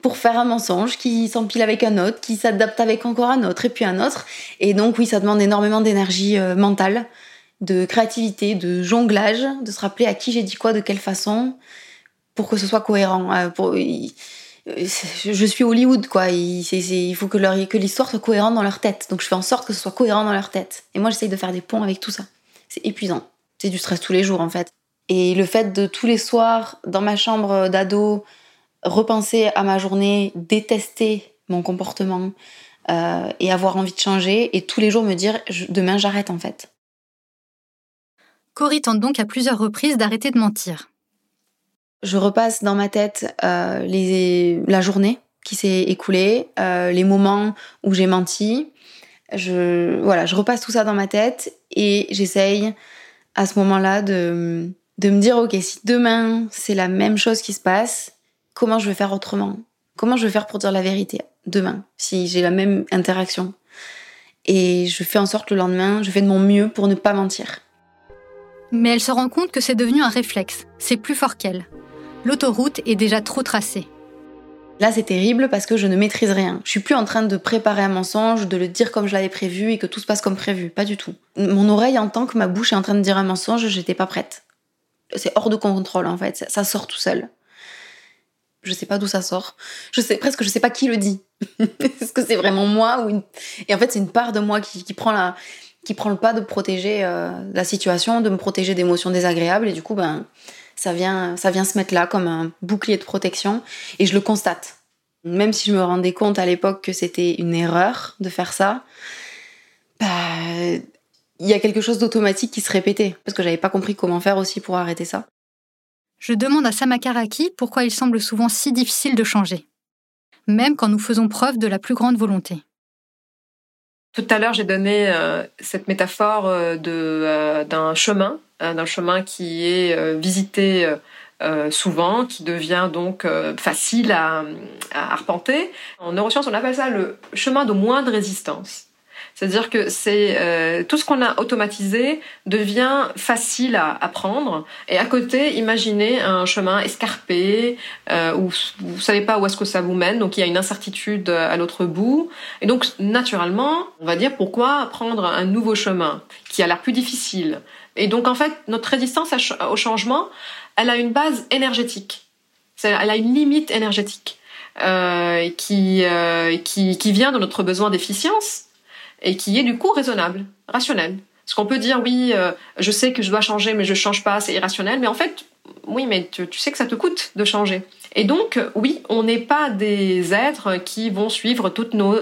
pour faire un mensonge qui s'empile avec un autre, qui s'adapte avec encore un autre et puis un autre. Et donc oui, ça demande énormément d'énergie euh, mentale, de créativité, de jonglage, de se rappeler à qui j'ai dit quoi, de quelle façon, pour que ce soit cohérent. Euh, pour, je suis Hollywood, quoi. Il, faut que, que l'histoire soit cohérente dans leur tête. Donc je fais en sorte que ce soit cohérent dans leur tête. Et moi, j'essaye de faire des ponts avec tout ça. C'est épuisant. C'est du stress tous les jours, en fait. Et le fait de tous les soirs, dans ma chambre d'ado, repenser à ma journée, détester mon comportement euh, et avoir envie de changer, et tous les jours me dire demain j'arrête, en fait. Cory tente donc à plusieurs reprises d'arrêter de mentir je repasse dans ma tête euh, la journée qui s'est écoulée, euh, les moments où j'ai menti. Je, voilà, je repasse tout ça dans ma tête et j'essaye à ce moment-là de, de me dire, ok, si demain c'est la même chose qui se passe, comment je vais faire autrement? Comment je vais faire pour dire la vérité demain, si j'ai la même interaction? Et je fais en sorte le lendemain, je fais de mon mieux pour ne pas mentir. Mais elle se rend compte que c'est devenu un réflexe, c'est plus fort qu'elle l'autoroute est déjà trop tracée. Là, c'est terrible parce que je ne maîtrise rien. Je suis plus en train de préparer un mensonge, de le dire comme je l'avais prévu et que tout se passe comme prévu. Pas du tout. Mon oreille entend que ma bouche est en train de dire un mensonge, j'étais pas prête. C'est hors de contrôle, en fait. Ça sort tout seul. Je sais pas d'où ça sort. Je sais presque, je sais pas qui le dit. Est-ce que c'est vraiment moi ou. Et en fait, c'est une part de moi qui, prend la, qui prend le pas de protéger euh, la situation, de me protéger d'émotions désagréables et du coup, ben, ça vient, ça vient se mettre là comme un bouclier de protection et je le constate. Même si je me rendais compte à l'époque que c'était une erreur de faire ça, bah, il y a quelque chose d'automatique qui se répétait parce que j'avais pas compris comment faire aussi pour arrêter ça. Je demande à Samakaraki pourquoi il semble souvent si difficile de changer, même quand nous faisons preuve de la plus grande volonté. Tout à l'heure, j'ai donné euh, cette métaphore euh, euh, d'un chemin euh, d'un chemin qui est visité souvent, qui devient donc facile à, arpenter. En neurosciences, on appelle ça le chemin de moindre résistance. C'est-à-dire que c'est tout ce qu'on a automatisé devient facile à apprendre. Et à côté, imaginez un chemin escarpé où vous savez pas où est-ce que ça vous mène, donc il y a une incertitude à l'autre bout. Et donc naturellement, on va dire pourquoi prendre un nouveau chemin qui a l'air plus difficile, et donc en fait, notre résistance au changement, elle a une base énergétique. Elle a une limite énergétique euh, qui, euh, qui, qui vient de notre besoin d'efficience et qui est du coup raisonnable, rationnel. Parce qu'on peut dire oui, euh, je sais que je dois changer, mais je change pas, c'est irrationnel. Mais en fait, oui, mais tu, tu sais que ça te coûte de changer. Et donc, oui, on n'est pas des êtres qui vont suivre toutes nos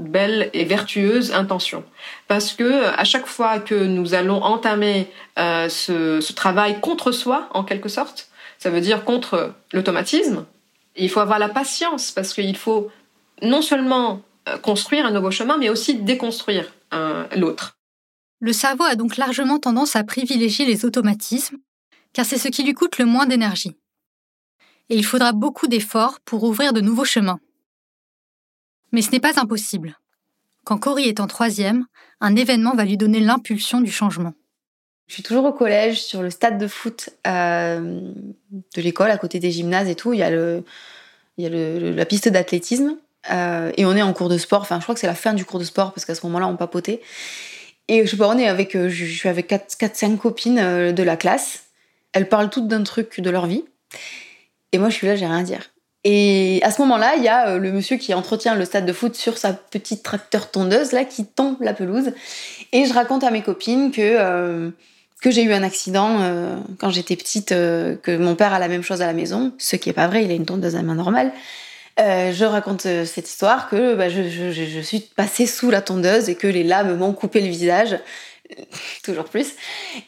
belle et vertueuse intention. Parce que à chaque fois que nous allons entamer euh, ce, ce, travail contre soi, en quelque sorte, ça veut dire contre l'automatisme, il faut avoir la patience parce qu'il faut non seulement construire un nouveau chemin, mais aussi déconstruire l'autre. Le cerveau a donc largement tendance à privilégier les automatismes, car c'est ce qui lui coûte le moins d'énergie. et il faudra beaucoup d'efforts pour ouvrir de nouveaux chemins. Mais ce n'est pas impossible. Quand Cory est en troisième, un événement va lui donner l'impulsion du changement. Je suis toujours au collège, sur le stade de foot euh, de l'école, à côté des gymnases et tout. Il y a, le, il y a le, la piste d'athlétisme. Euh, et on est en cours de sport. Enfin, je crois que c'est la fin du cours de sport parce qu'à ce moment-là, on papotait. Et je sais pas, on est avec, euh, je suis avec 4-5 copines de la classe. Elles parlent toutes d'un truc de leur vie. Et moi, je suis là, j'ai rien à dire. Et à ce moment-là, il y a euh, le monsieur qui entretient le stade de foot sur sa petite tracteur tondeuse là qui tombe la pelouse. Et je raconte à mes copines que euh, que j'ai eu un accident euh, quand j'étais petite, que mon père a la même chose à la maison, ce qui est pas vrai, il a une tondeuse à main normale. Je raconte cette histoire que bah, je, suis passée sous la tondeuse et que les lames m'ont coupé le visage toujours plus,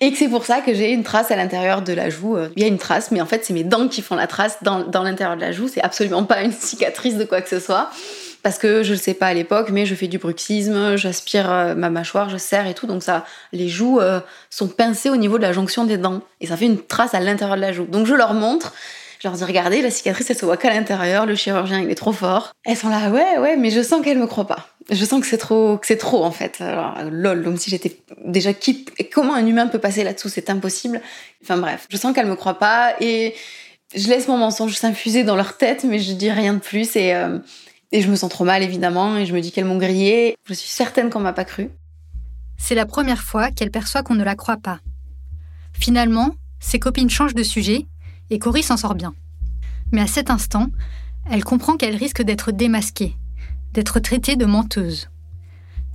et que c'est pour ça que j'ai une trace à l'intérieur de la joue. Il y a une trace, mais en fait c'est mes dents qui font la trace dans, l'intérieur de la joue, c'est absolument pas une cicatrice de quoi que ce soit, parce que je le sais pas à l'époque, mais je fais du bruxisme, j'aspire euh, ma mâchoire, je serre et tout, donc ça, les joues euh, sont pincées au niveau de la jonction des dents, et ça fait une trace à l'intérieur de la joue. Donc je leur montre, je leur dis regardez, la cicatrice elle se voit qu'à l'intérieur, le chirurgien il est trop fort. Elles sont là ouais ouais, mais je sens qu'elles me croient pas. Je sens que c'est trop que c'est trop en fait. Alors, lol, comme si j'étais déjà qui comment un humain peut passer là-dessous, c'est impossible. Enfin bref, je sens qu'elles me croient pas et je laisse mon mensonge s'infuser dans leur tête, mais je dis rien de plus et euh, je me sens trop mal évidemment et je me dis qu'elles m'ont grillé. Je suis certaine qu'on m'a pas cru. C'est la première fois qu'elle perçoit qu'on ne la croit pas. Finalement, ses copines changent de sujet et Cory s'en sort bien. Mais à cet instant, elle comprend qu'elle risque d'être démasquée, d'être traitée de menteuse.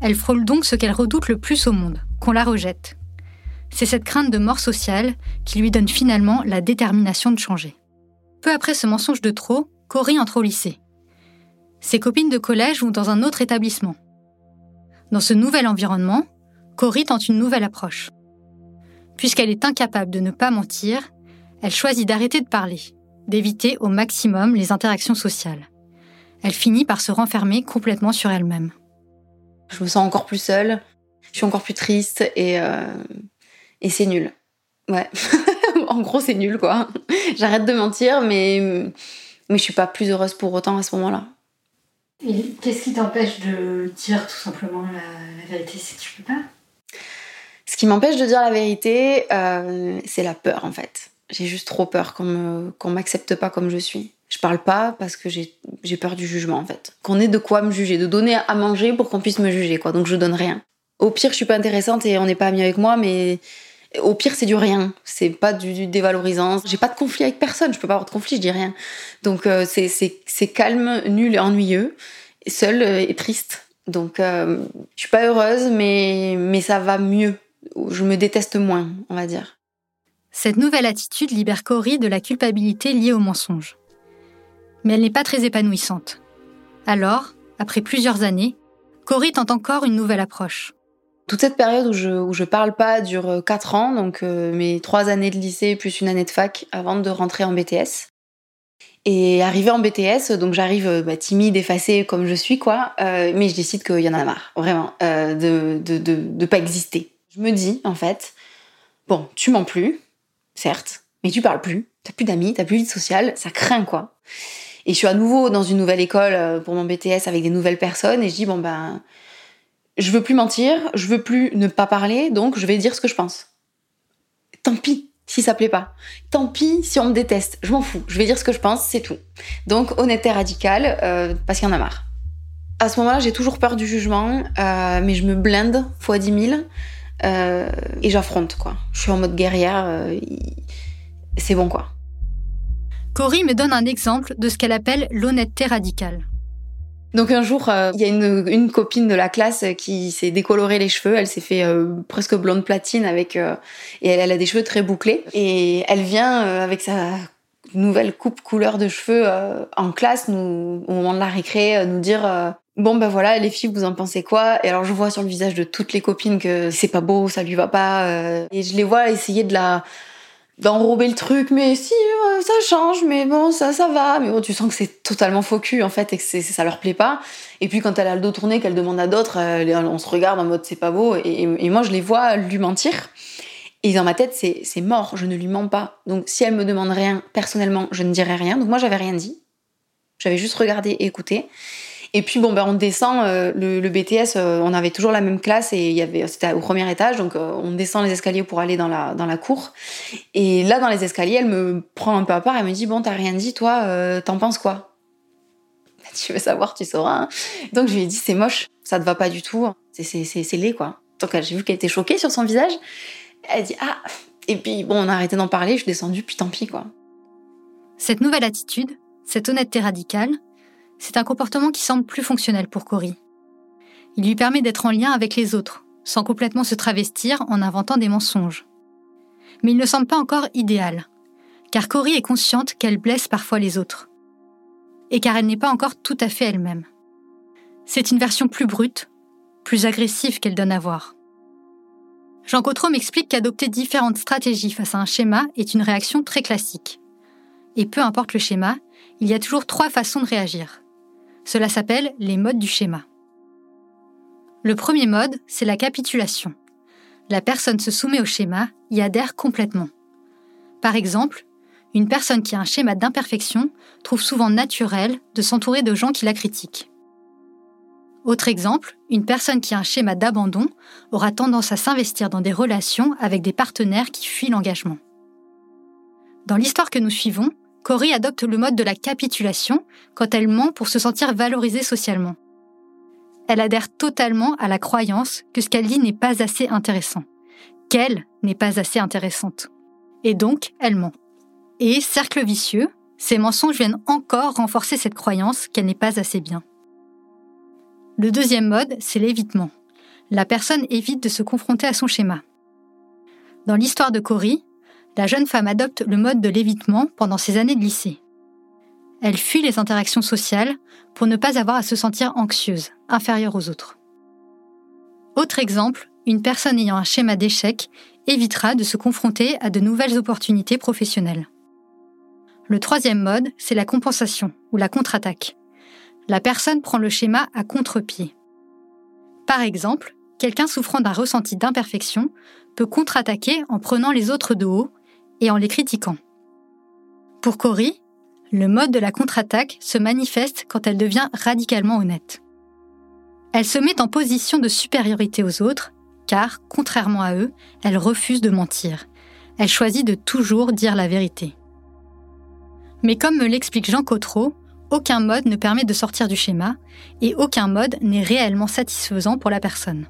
Elle frôle donc ce qu'elle redoute le plus au monde, qu'on la rejette. C'est cette crainte de mort sociale qui lui donne finalement la détermination de changer. Peu après ce mensonge de trop, Cory entre au lycée. Ses copines de collège vont dans un autre établissement. Dans ce nouvel environnement, Cory tente une nouvelle approche. Puisqu'elle est incapable de ne pas mentir, elle choisit d'arrêter de parler, d'éviter au maximum les interactions sociales. Elle finit par se renfermer complètement sur elle-même. Je me sens encore plus seule, je suis encore plus triste et, euh, et c'est nul. Ouais, en gros c'est nul quoi. J'arrête de mentir mais, mais je suis pas plus heureuse pour autant à ce moment-là. qu'est-ce qui t'empêche de dire tout simplement la, vérité si tu peux pas? Ce qui m'empêche de dire la vérité, euh, c'est la peur en fait. J'ai juste trop peur qu'on m'accepte pas comme je suis. Je parle pas parce que j'ai peur du jugement en fait. Qu'on ait de quoi me juger, de donner à manger pour qu'on puisse me juger quoi. Donc je donne rien. Au pire, je suis pas intéressante et on n'est pas amis avec moi, mais au pire, c'est du rien. C'est pas du, dévalorisant. J'ai pas de conflit avec personne. Je peux pas avoir de conflit, je dis rien. Donc euh, c'est calme, nul et ennuyeux, seul euh, et triste. Donc euh, je suis pas heureuse, mais mais ça va mieux. Je me déteste moins, on va dire. Cette nouvelle attitude libère Cory de la culpabilité liée au mensonge. Mais elle n'est pas très épanouissante. Alors, après plusieurs années, Cory tente encore une nouvelle approche. Toute cette période où je, où je parle pas dure 4 ans, donc euh, mes 3 années de lycée plus une année de fac avant de rentrer en BTS. Et arrivé en BTS, donc j'arrive euh, bah, timide, effacée comme je suis, quoi, euh, mais je décide qu'il y en a marre, vraiment, de, de, de, de pas exister. Je me dis, en fait, bon, tu mens plus, certes, mais tu parles plus, t'as plus d'amis, t'as plus de vie sociale, ça craint quoi. Et je suis à nouveau dans une nouvelle école euh, pour mon BTS avec des nouvelles personnes et je dis bon ben je veux plus mentir, je veux plus ne pas parler, donc je vais dire ce que je pense. Tant pis si ça plaît pas. Tant pis si on me déteste, je m'en fous. Je vais dire ce que je pense, c'est tout. Donc honnêteté radicale euh, parce qu'il y en a marre. À ce moment-là, j'ai toujours peur du jugement, euh, mais je me blinde fois 10 000 euh, et j'affronte quoi. Je suis en mode guerrière, euh, c'est bon quoi. Cory me donne un exemple de ce qu'elle appelle l'honnêteté radicale. Donc un jour, euh, il y a une, copine de la classe qui s'est décoloré les cheveux. Elle s'est fait presque blonde platine avec et elle, a des cheveux très bouclés. Et elle vient avec sa nouvelle coupe couleur de cheveux en classe, nous, au moment de la récré, nous dire Bon ben voilà, les filles, vous en pensez quoi? Et alors je vois sur le visage de toutes les copines que c'est pas beau, ça lui va pas. Euh, et je les vois essayer de la d'enrober le truc, mais si euh, ça change, mais bon ça ça va. Mais bon, tu sens que c'est totalement faux cul en fait et que c'est, ça leur plaît pas. Et puis quand elle a le dos tourné, qu'elle demande à d'autres, on se regarde en mode c'est pas beau. Et, moi je les vois lui mentir. Et dans ma tête, c'est mort, je ne lui mens pas. Donc si elle me demande rien, personnellement, je ne dirai rien. Donc moi, j'avais rien dit. J'avais juste regardé et écouté. Et puis bon, ben on descend euh, le, BTS. Euh, on avait toujours la même classe et il y avait c'était au premier étage, donc euh, on descend les escaliers pour aller dans la dans la cour. Et là, dans les escaliers, elle me prend un peu à part. Elle me dit bon, t'as rien dit, toi, t'en penses quoi? Tu veux savoir, tu sauras. Hein. Donc je lui ai dit c'est moche, ça te va pas du tout. C'est c'est c'est laid quoi. Donc j'ai vu qu'elle était choquée sur son visage. Elle dit ah. Et puis bon, on a arrêté d'en parler. Je suis descendue, puis tant pis quoi. Cette nouvelle attitude, cette honnêteté radicale, c'est un comportement qui semble plus fonctionnel pour Cory. Il lui permet d'être en lien avec les autres, sans complètement se travestir en inventant des mensonges. Mais il ne semble pas encore idéal, car Cory est consciente qu'elle blesse parfois les autres, et car elle n'est pas encore tout à fait elle-même. C'est une version plus brute, plus agressive qu'elle donne à voir. Jean Cotreau m'explique qu'adopter différentes stratégies face à un schéma est une réaction très classique. Et peu importe le schéma, il y a toujours trois façons de réagir. Cela s'appelle les modes du schéma. Le premier mode, c'est la capitulation. La personne se soumet au schéma, y adhère complètement. Par exemple, une personne qui a un schéma d'imperfection trouve souvent naturel de s'entourer de gens qui la critiquent. Autre exemple, une personne qui a un schéma d'abandon aura tendance à s'investir dans des relations avec des partenaires qui fuient l'engagement. Dans l'histoire que nous suivons, Cory adopte le mode de la capitulation quand elle ment pour se sentir valorisée socialement. Elle adhère totalement à la croyance que ce qu'elle dit n'est pas assez intéressant, qu'elle n'est pas assez intéressante. Et donc, elle ment. Et, cercle vicieux, ces mensonges viennent encore renforcer cette croyance qu'elle n'est pas assez bien. Le deuxième mode, c'est l'évitement. La personne évite de se confronter à son schéma. Dans l'histoire de Cory, la jeune femme adopte le mode de l'évitement pendant ses années de lycée. Elle fuit les interactions sociales pour ne pas avoir à se sentir anxieuse, inférieure aux autres. Autre exemple, une personne ayant un schéma d'échec évitera de se confronter à de nouvelles opportunités professionnelles. Le troisième mode, c'est la compensation ou la contre-attaque. La personne prend le schéma à contre-pied. Par exemple, quelqu'un souffrant d'un ressenti d'imperfection peut contre-attaquer en prenant les autres de haut et en les critiquant. Pour Cory, le mode de la contre-attaque se manifeste quand elle devient radicalement honnête. Elle se met en position de supériorité aux autres, car, contrairement à eux, elle refuse de mentir. Elle choisit de toujours dire la vérité. Mais comme me l'explique Jean Cotreau, aucun mode ne permet de sortir du schéma, et aucun mode n'est réellement satisfaisant pour la personne.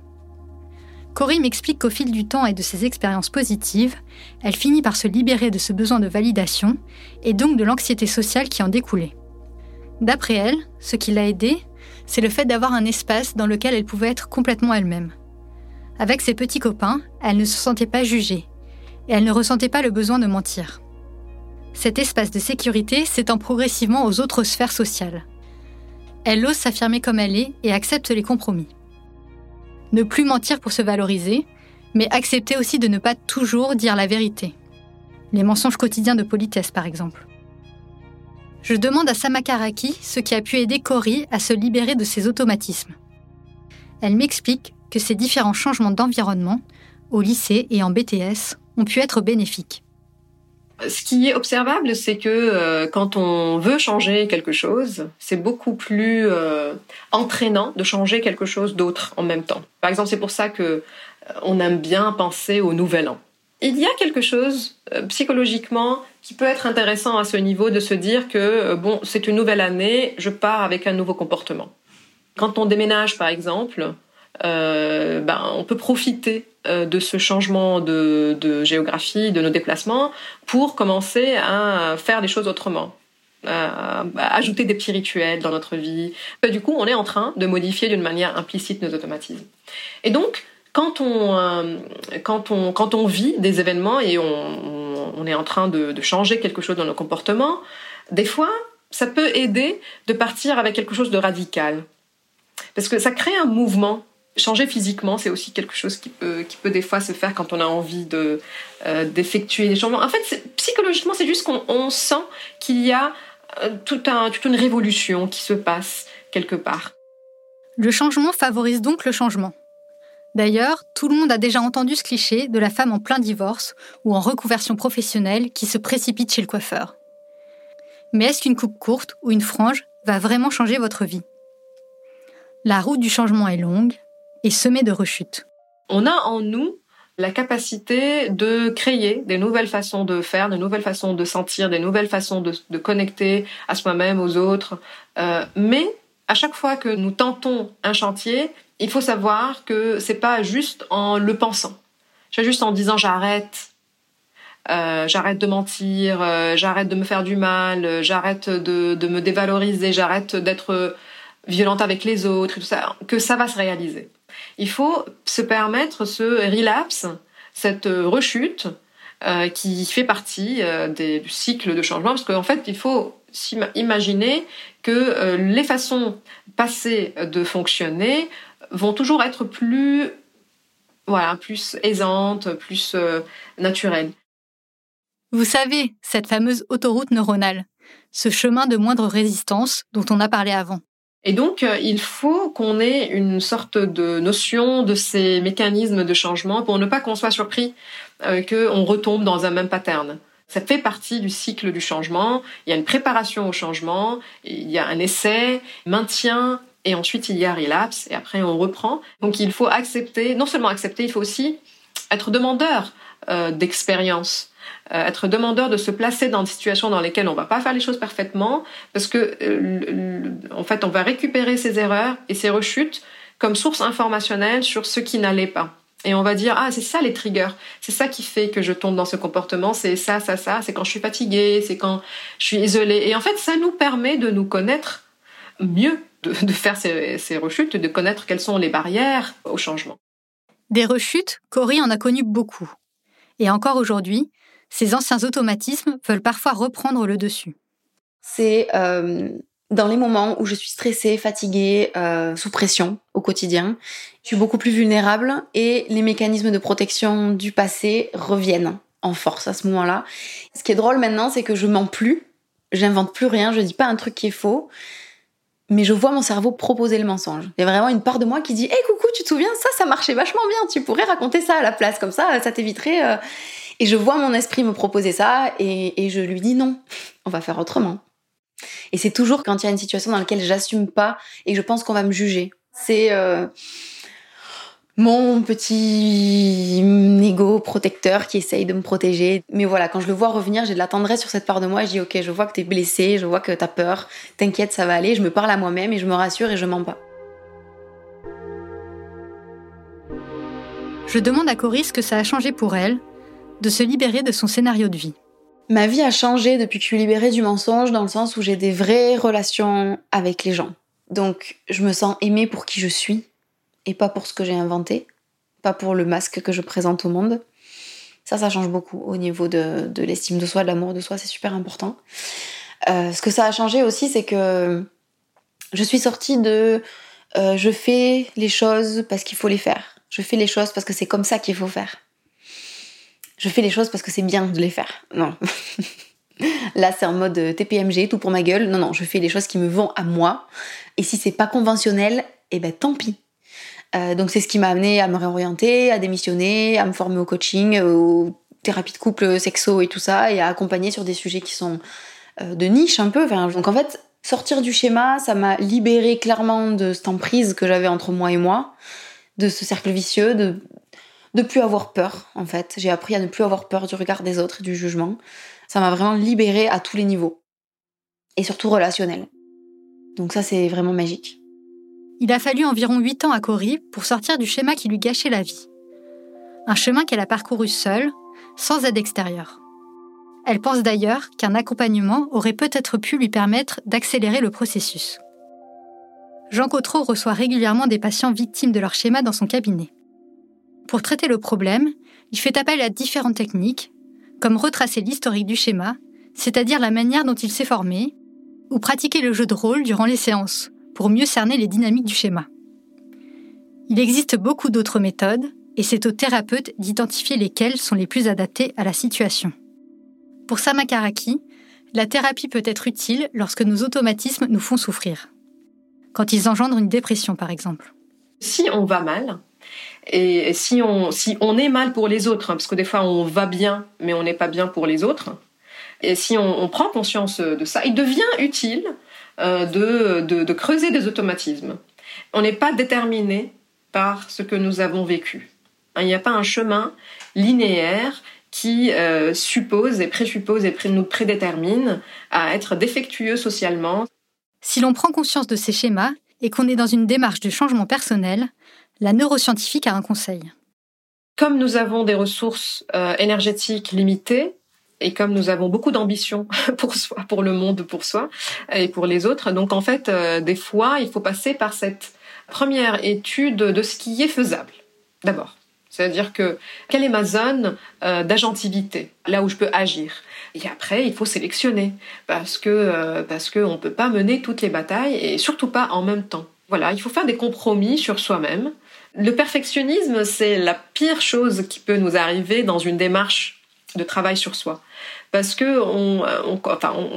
Cory m'explique qu'au fil du temps et de ses expériences positives, elle finit par se libérer de ce besoin de validation et donc de l'anxiété sociale qui en découlait. D'après elle, ce qui l'a aidée, c'est le fait d'avoir un espace dans lequel elle pouvait être complètement elle-même. Avec ses petits copains, elle ne se sentait pas jugée et elle ne ressentait pas le besoin de mentir. Cet espace de sécurité s'étend progressivement aux autres sphères sociales. Elle ose s'affirmer comme elle est et accepte les compromis ne plus mentir pour se valoriser, mais accepter aussi de ne pas toujours dire la vérité. Les mensonges quotidiens de politesse, par exemple. Je demande à Samakaraki ce qui a pu aider Cory à se libérer de ses automatismes. Elle m'explique que ces différents changements d'environnement, au lycée et en BTS, ont pu être bénéfiques. Ce qui est observable, c'est que euh, quand on veut changer quelque chose, c'est beaucoup plus euh, entraînant de changer quelque chose d'autre en même temps. Par exemple, c'est pour ça que euh, on aime bien penser au nouvel an. Il y a quelque chose psychologiquement qui peut être intéressant à ce niveau de se dire que bon, c'est une nouvelle année, je pars avec un nouveau comportement. Quand on déménage, par exemple, ben, on peut profiter euh, de ce changement de, géographie, de nos déplacements, pour commencer à faire les choses autrement. À, ajouter des petits rituels dans notre vie. Du coup, on est en train de modifier d'une manière implicite nos automatismes. Et donc, quand on, euh, quand on, quand on vit des événements et on, est en train de, de, changer quelque chose dans nos comportements, des fois, ça peut aider de partir avec quelque chose de radical. Parce que ça crée un mouvement changer physiquement, c'est aussi quelque chose qui peut, des fois se faire quand on a envie euh, d'effectuer des changements. En fait, psychologiquement, c'est juste qu'on sent qu'il y a euh, tout un, toute une révolution qui se passe quelque part. Le changement favorise donc le changement. D'ailleurs, tout le monde a déjà entendu ce cliché de la femme en plein divorce ou en reconversion professionnelle qui se précipite chez le coiffeur. Mais est-ce qu'une coupe courte ou une frange va vraiment changer votre vie? La route du changement est longue semée de rechutes. On a en nous la capacité de créer des nouvelles façons de faire, des nouvelles façons de sentir, des nouvelles façons de, connecter à soi-même, aux autres. Euh, mais à chaque fois que nous tentons un chantier, il faut savoir que c'est pas juste en le pensant. C'est juste en disant j'arrête, euh, j'arrête de mentir, euh, j'arrête de me faire du mal, j'arrête de, me dévaloriser, j'arrête d'être violente avec les autres, que ça va se réaliser il faut se permettre ce relapse, cette rechute euh, qui fait partie euh, du cycle de changement, parce qu'en fait, il faut imaginer que euh, les façons passées de fonctionner vont toujours être plus, voilà, plus aisantes, plus naturelles. Vous savez, cette fameuse autoroute neuronale, ce chemin de moindre résistance dont on a parlé avant. Et donc, euh, il faut qu'on ait une sorte de notion de ces mécanismes de changement pour ne pas qu'on soit surpris euh, qu'on retombe dans un même pattern. Ça fait partie du cycle du changement. Il y a une préparation au changement, il y a un essai, maintien, et ensuite il y a relapse, et après on reprend. Donc il faut accepter, non seulement accepter, il faut aussi être demandeur euh, d'expérience. Euh, être demandeur de se placer dans des situations dans lesquelles on va pas faire les choses parfaitement, parce que euh, en fait, on va récupérer ces erreurs et ces rechutes comme source informationnelle sur ce qui n'allait pas. Et on va dire ah c'est ça les triggers, c'est ça qui fait que je tombe dans ce comportement, c'est ça ça ça, c'est quand je suis fatiguée, c'est quand je suis isolée. Et en fait ça nous permet de nous connaître mieux, de, de faire ces, ces rechutes, de connaître quelles sont les barrières au changement. Des rechutes, Cory en a connu beaucoup. Et encore aujourd'hui, ces anciens automatismes veulent parfois reprendre le dessus. C'est euh, dans les moments où je suis stressée, fatiguée, euh, sous pression au quotidien, je suis beaucoup plus vulnérable et les mécanismes de protection du passé reviennent en force à ce moment-là. Ce qui est drôle maintenant, c'est que je mens plus, j'invente plus rien, je dis pas un truc qui est faux, mais je vois mon cerveau proposer le mensonge. Il y a vraiment une part de moi qui dit "Hé coucou, tu te souviens? Ça ça marchait vachement bien, tu pourrais raconter ça à la place comme ça ça t'éviterait euh, et je vois mon esprit me proposer ça et, je lui dis non, on va faire autrement. Et c'est toujours quand il y a une situation dans laquelle j'assume pas et je pense qu'on va me juger. C'est euh, mon petit ego protecteur qui essaye de me protéger. Mais voilà, quand je le vois revenir, j'ai de la tendresse sur cette part de moi. Je dis ok, je vois que t'es blessé, je vois que t'as peur, t'inquiète, ça va aller. Je me parle à moi-même et je me rassure et je mens pas. Je demande à Coris ce que ça a changé pour elle de se libérer de son scénario de vie. Ma vie a changé depuis que je suis libérée du mensonge dans le sens où j'ai des vraies relations avec les gens. Donc je me sens aimée pour qui je suis et pas pour ce que j'ai inventé, pas pour le masque que je présente au monde. Ça, ça change beaucoup au niveau de, l'estime de soi, de l'amour de soi, c'est super important. Euh, ce que ça a changé aussi, c'est que je suis sortie de euh, je fais les choses parce qu'il faut les faire. Je fais les choses parce que c'est comme ça qu'il faut faire je fais les choses parce que c'est bien de les faire. Non. Là, c'est en mode euh, TPMG, tout pour ma gueule. Non, non, je fais les choses qui me vont à moi. Et si c'est pas conventionnel, eh ben tant pis. Euh, donc c'est ce qui m'a amené à me réorienter, à démissionner, à me former au coaching, aux thérapies de couple, sexo et tout ça, et à accompagner sur des sujets qui sont euh, de niche un peu. donc en fait, sortir du schéma, ça m'a libéré clairement de cette emprise que j'avais entre moi et moi, de ce cercle vicieux, de de plus avoir peur, en fait. J'ai appris à ne plus avoir peur du regard des autres et du jugement. Ça m'a vraiment libérée à tous les niveaux. Et surtout relationnel. Donc ça, c'est vraiment magique. Il a fallu environ 8 ans à Cory pour sortir du schéma qui lui gâchait la vie. Un chemin qu'elle a parcouru seule, sans aide extérieure. Elle pense d'ailleurs qu'un accompagnement aurait peut-être pu lui permettre d'accélérer le processus. Jean Cotreau reçoit régulièrement des patients victimes de leur schéma dans son cabinet. Pour traiter le problème, il fait appel à différentes techniques, comme retracer l'historique du schéma, c'est-à-dire la manière dont il s'est formé, ou pratiquer le jeu de rôle durant les séances, pour mieux cerner les dynamiques du schéma. Il existe beaucoup d'autres méthodes, et c'est au thérapeute d'identifier lesquelles sont les plus adaptées à la situation. Pour Samakaraki, la thérapie peut être utile lorsque nos automatismes nous font souffrir. Quand ils engendrent une dépression, par exemple. Si on va mal, Et si on, si on est mal pour les autres, hein, parce que des fois on va bien, mais on n'est pas bien pour les autres, et si on, prend conscience de ça, il devient utile euh, de, de, de, creuser des automatismes. On n'est pas déterminé par ce que nous avons vécu. Hein, il n'y a pas un chemin linéaire qui euh, suppose et présuppose et nous prédétermine à être défectueux socialement. Si l'on prend conscience de ces schémas et qu'on est dans une démarche de changement personnel, la neuroscientifique a un conseil. Comme nous avons des ressources euh, énergétiques limitées, et comme nous avons beaucoup d'ambition pour soi, pour le monde, pour soi et pour les autres, donc en fait, euh, des fois, il faut passer par cette première étude de ce qui est faisable. D'abord, c'est-à-dire que quelle est ma zone euh, d'agentivité, là où je peux agir? Et après, il faut sélectionner parce que euh, parce peut pas mener toutes les batailles et surtout pas en même temps. Voilà, il faut faire des compromis sur soi-même. Le perfectionnisme, c'est la pire chose qui peut nous arriver dans une démarche de travail sur soi. Parce que on,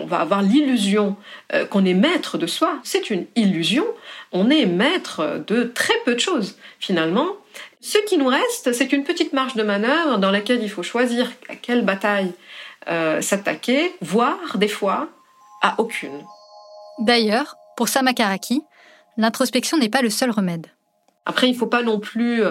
va avoir l'illusion euh, qu'on est maître de soi. C'est une illusion. On est maître de très peu de choses, finalement. Ce qui nous reste, c'est une petite marge de manœuvre dans laquelle il faut choisir à quelle bataille euh, s'attaquer, voire des fois à aucune. D'ailleurs, pour Samakaraki, l'introspection n'est pas le seul remède. Après, il ne faut pas non plus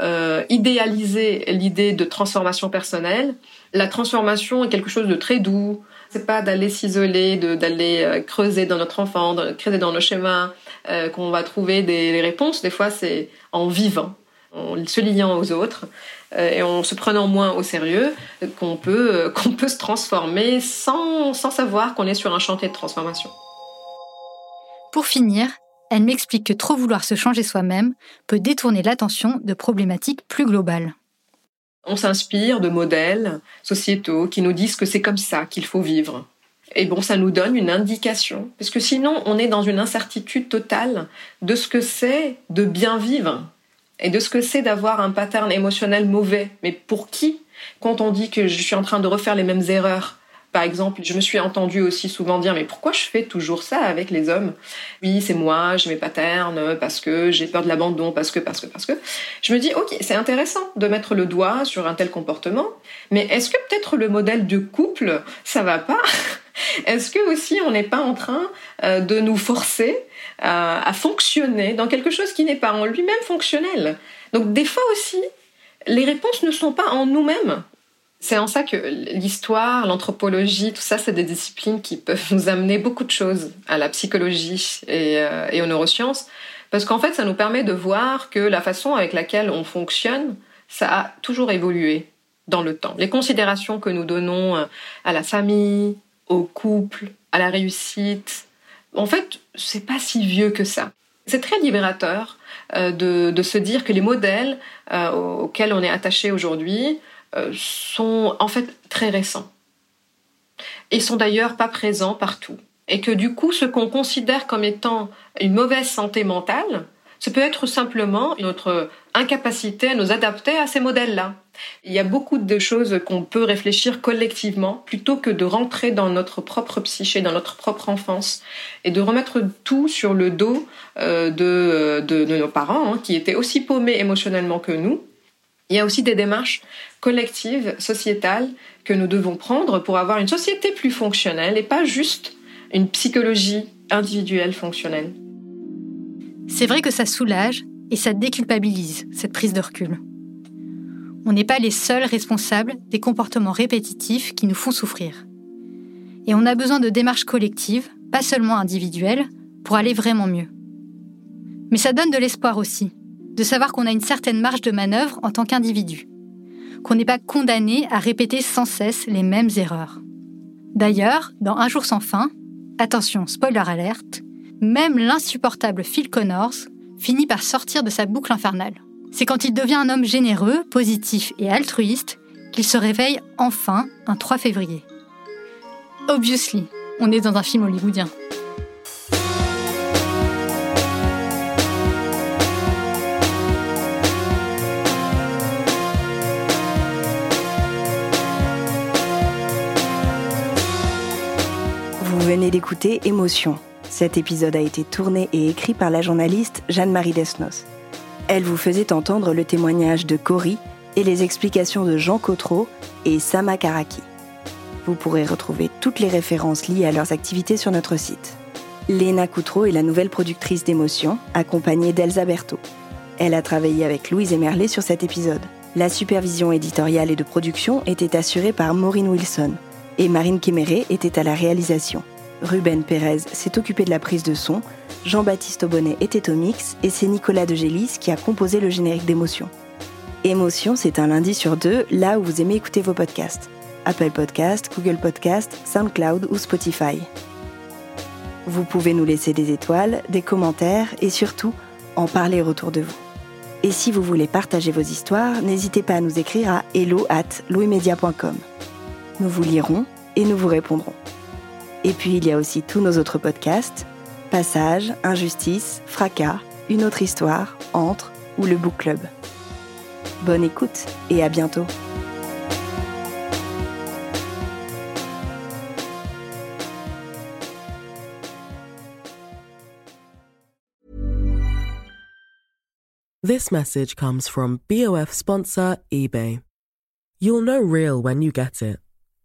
euh, idéaliser l'idée de transformation personnelle. La transformation est quelque chose de très doux. C'est pas d'aller s'isoler, d'aller euh, creuser dans notre enfant, de creuser dans nos schémas, euh, qu'on va trouver des réponses. Des fois, c'est en vivant, en se liant aux autres et en se prenant moins au sérieux qu'on peut qu'on peut se transformer sans sans savoir qu'on est sur un chantier de transformation. Pour finir, elle m'explique que trop vouloir se changer soi-même peut détourner l'attention de problématiques plus globales. On s'inspire de modèles sociétaux qui nous disent que c'est comme ça qu'il faut vivre. Et bon, ça nous donne une indication, parce que sinon on est dans une incertitude totale de ce que c'est de bien vivre et de ce que c'est d'avoir un pattern émotionnel mauvais. Mais pour qui? Quand on dit que je suis en train de refaire les mêmes erreurs, par exemple, je me suis entendue aussi souvent dire mais pourquoi je fais toujours ça avec les hommes? Oui, c'est moi, j'ai mes patterns parce que j'ai peur de l'abandon, parce que parce que parce que. Je me dis OK, c'est intéressant de mettre le doigt sur un tel comportement, mais est-ce que peut-être le modèle de couple, ça va pas? Est-ce que aussi on n'est pas en train euh, de nous forcer à, à fonctionner dans quelque chose qui n'est pas en lui-même fonctionnel? Donc des fois aussi, les réponses ne sont pas en nous-mêmes. C'est en ça que l'histoire, l'anthropologie, tout ça, c'est des disciplines qui peuvent nous amener beaucoup de choses à la psychologie et, euh, et aux neurosciences, parce qu'en fait, ça nous permet de voir que la façon avec laquelle on fonctionne, ça a toujours évolué dans le temps. Les considérations que nous donnons euh, à la famille, au couple, à la réussite, en fait, c'est pas si vieux que ça. C'est très libérateur euh, de, de, se dire que les modèles auxquels on est attaché aujourd'hui sont en fait très récents et sont d'ailleurs pas présents partout. Et que du coup, ce qu'on considère comme étant une mauvaise santé mentale, ce peut être simplement notre incapacité à nous adapter à ces modèles-là. Il y a beaucoup de choses qu'on peut réfléchir collectivement plutôt que de rentrer dans notre propre psyché, dans notre propre enfance et de remettre tout sur le dos euh, de, de, nos parents hein, qui étaient aussi paumés émotionnellement que nous. Il y a aussi des démarches collective, sociétale que nous devons prendre pour avoir une société plus fonctionnelle et pas juste une psychologie individuelle fonctionnelle. C'est vrai que ça soulage et ça déculpabilise, cette prise de recul. On n'est pas les seuls responsables des comportements répétitifs qui nous font souffrir. Et on a besoin de démarches collectives, pas seulement individuelles, pour aller vraiment mieux. Mais ça donne de l'espoir aussi, de savoir qu'on a une certaine marge de manœuvre en tant qu'individu qu'on n'est pas condamné à répéter sans cesse les mêmes erreurs. D'ailleurs, dans Un jour sans fin, attention, spoiler alerte, même l'insupportable Phil Connors finit par sortir de sa boucle infernale. C'est quand il devient un homme généreux, positif et altruiste qu'il se réveille enfin un 3 février. Obviously, on est dans un film hollywoodien. Venez d'écouter Émotion. Cet épisode a été tourné et écrit par la journaliste Jeanne-Marie Desnos. Elle vous faisait entendre le témoignage de Cory et les explications de Jean Cotreau et Sama Karaki. Vous pourrez retrouver toutes les références liées à leurs activités sur notre site. Léna Coutreau est la nouvelle productrice d'émotions, accompagnée d'Elsa Berthaud. Elle a travaillé avec Louise Emerlet sur cet épisode. La supervision éditoriale et de production était assurée par Maureen Wilson et Marine Kéméré était à la réalisation. Ruben Pérez s'est occupé de la prise de son, Jean-Baptiste Aubonnet était au mix et c'est Nicolas de Gélis qui a composé le générique d'émotion. Émotion, c'est un lundi sur deux, là où vous aimez écouter vos podcasts. Apple Podcast, Google Podcast, SoundCloud ou Spotify. Vous pouvez nous laisser des étoiles, des commentaires et surtout en parler autour de vous. Et si vous voulez partager vos histoires, n'hésitez pas à nous écrire à hello at louismedia.com. Nous vous lirons et nous vous répondrons. Et puis il y a aussi tous nos autres podcasts Passage, Injustice, Fracas, Une autre histoire, Entre ou le Book Club. Bonne écoute et à bientôt. This message comes from BOF sponsor eBay. You'll know real when you get it.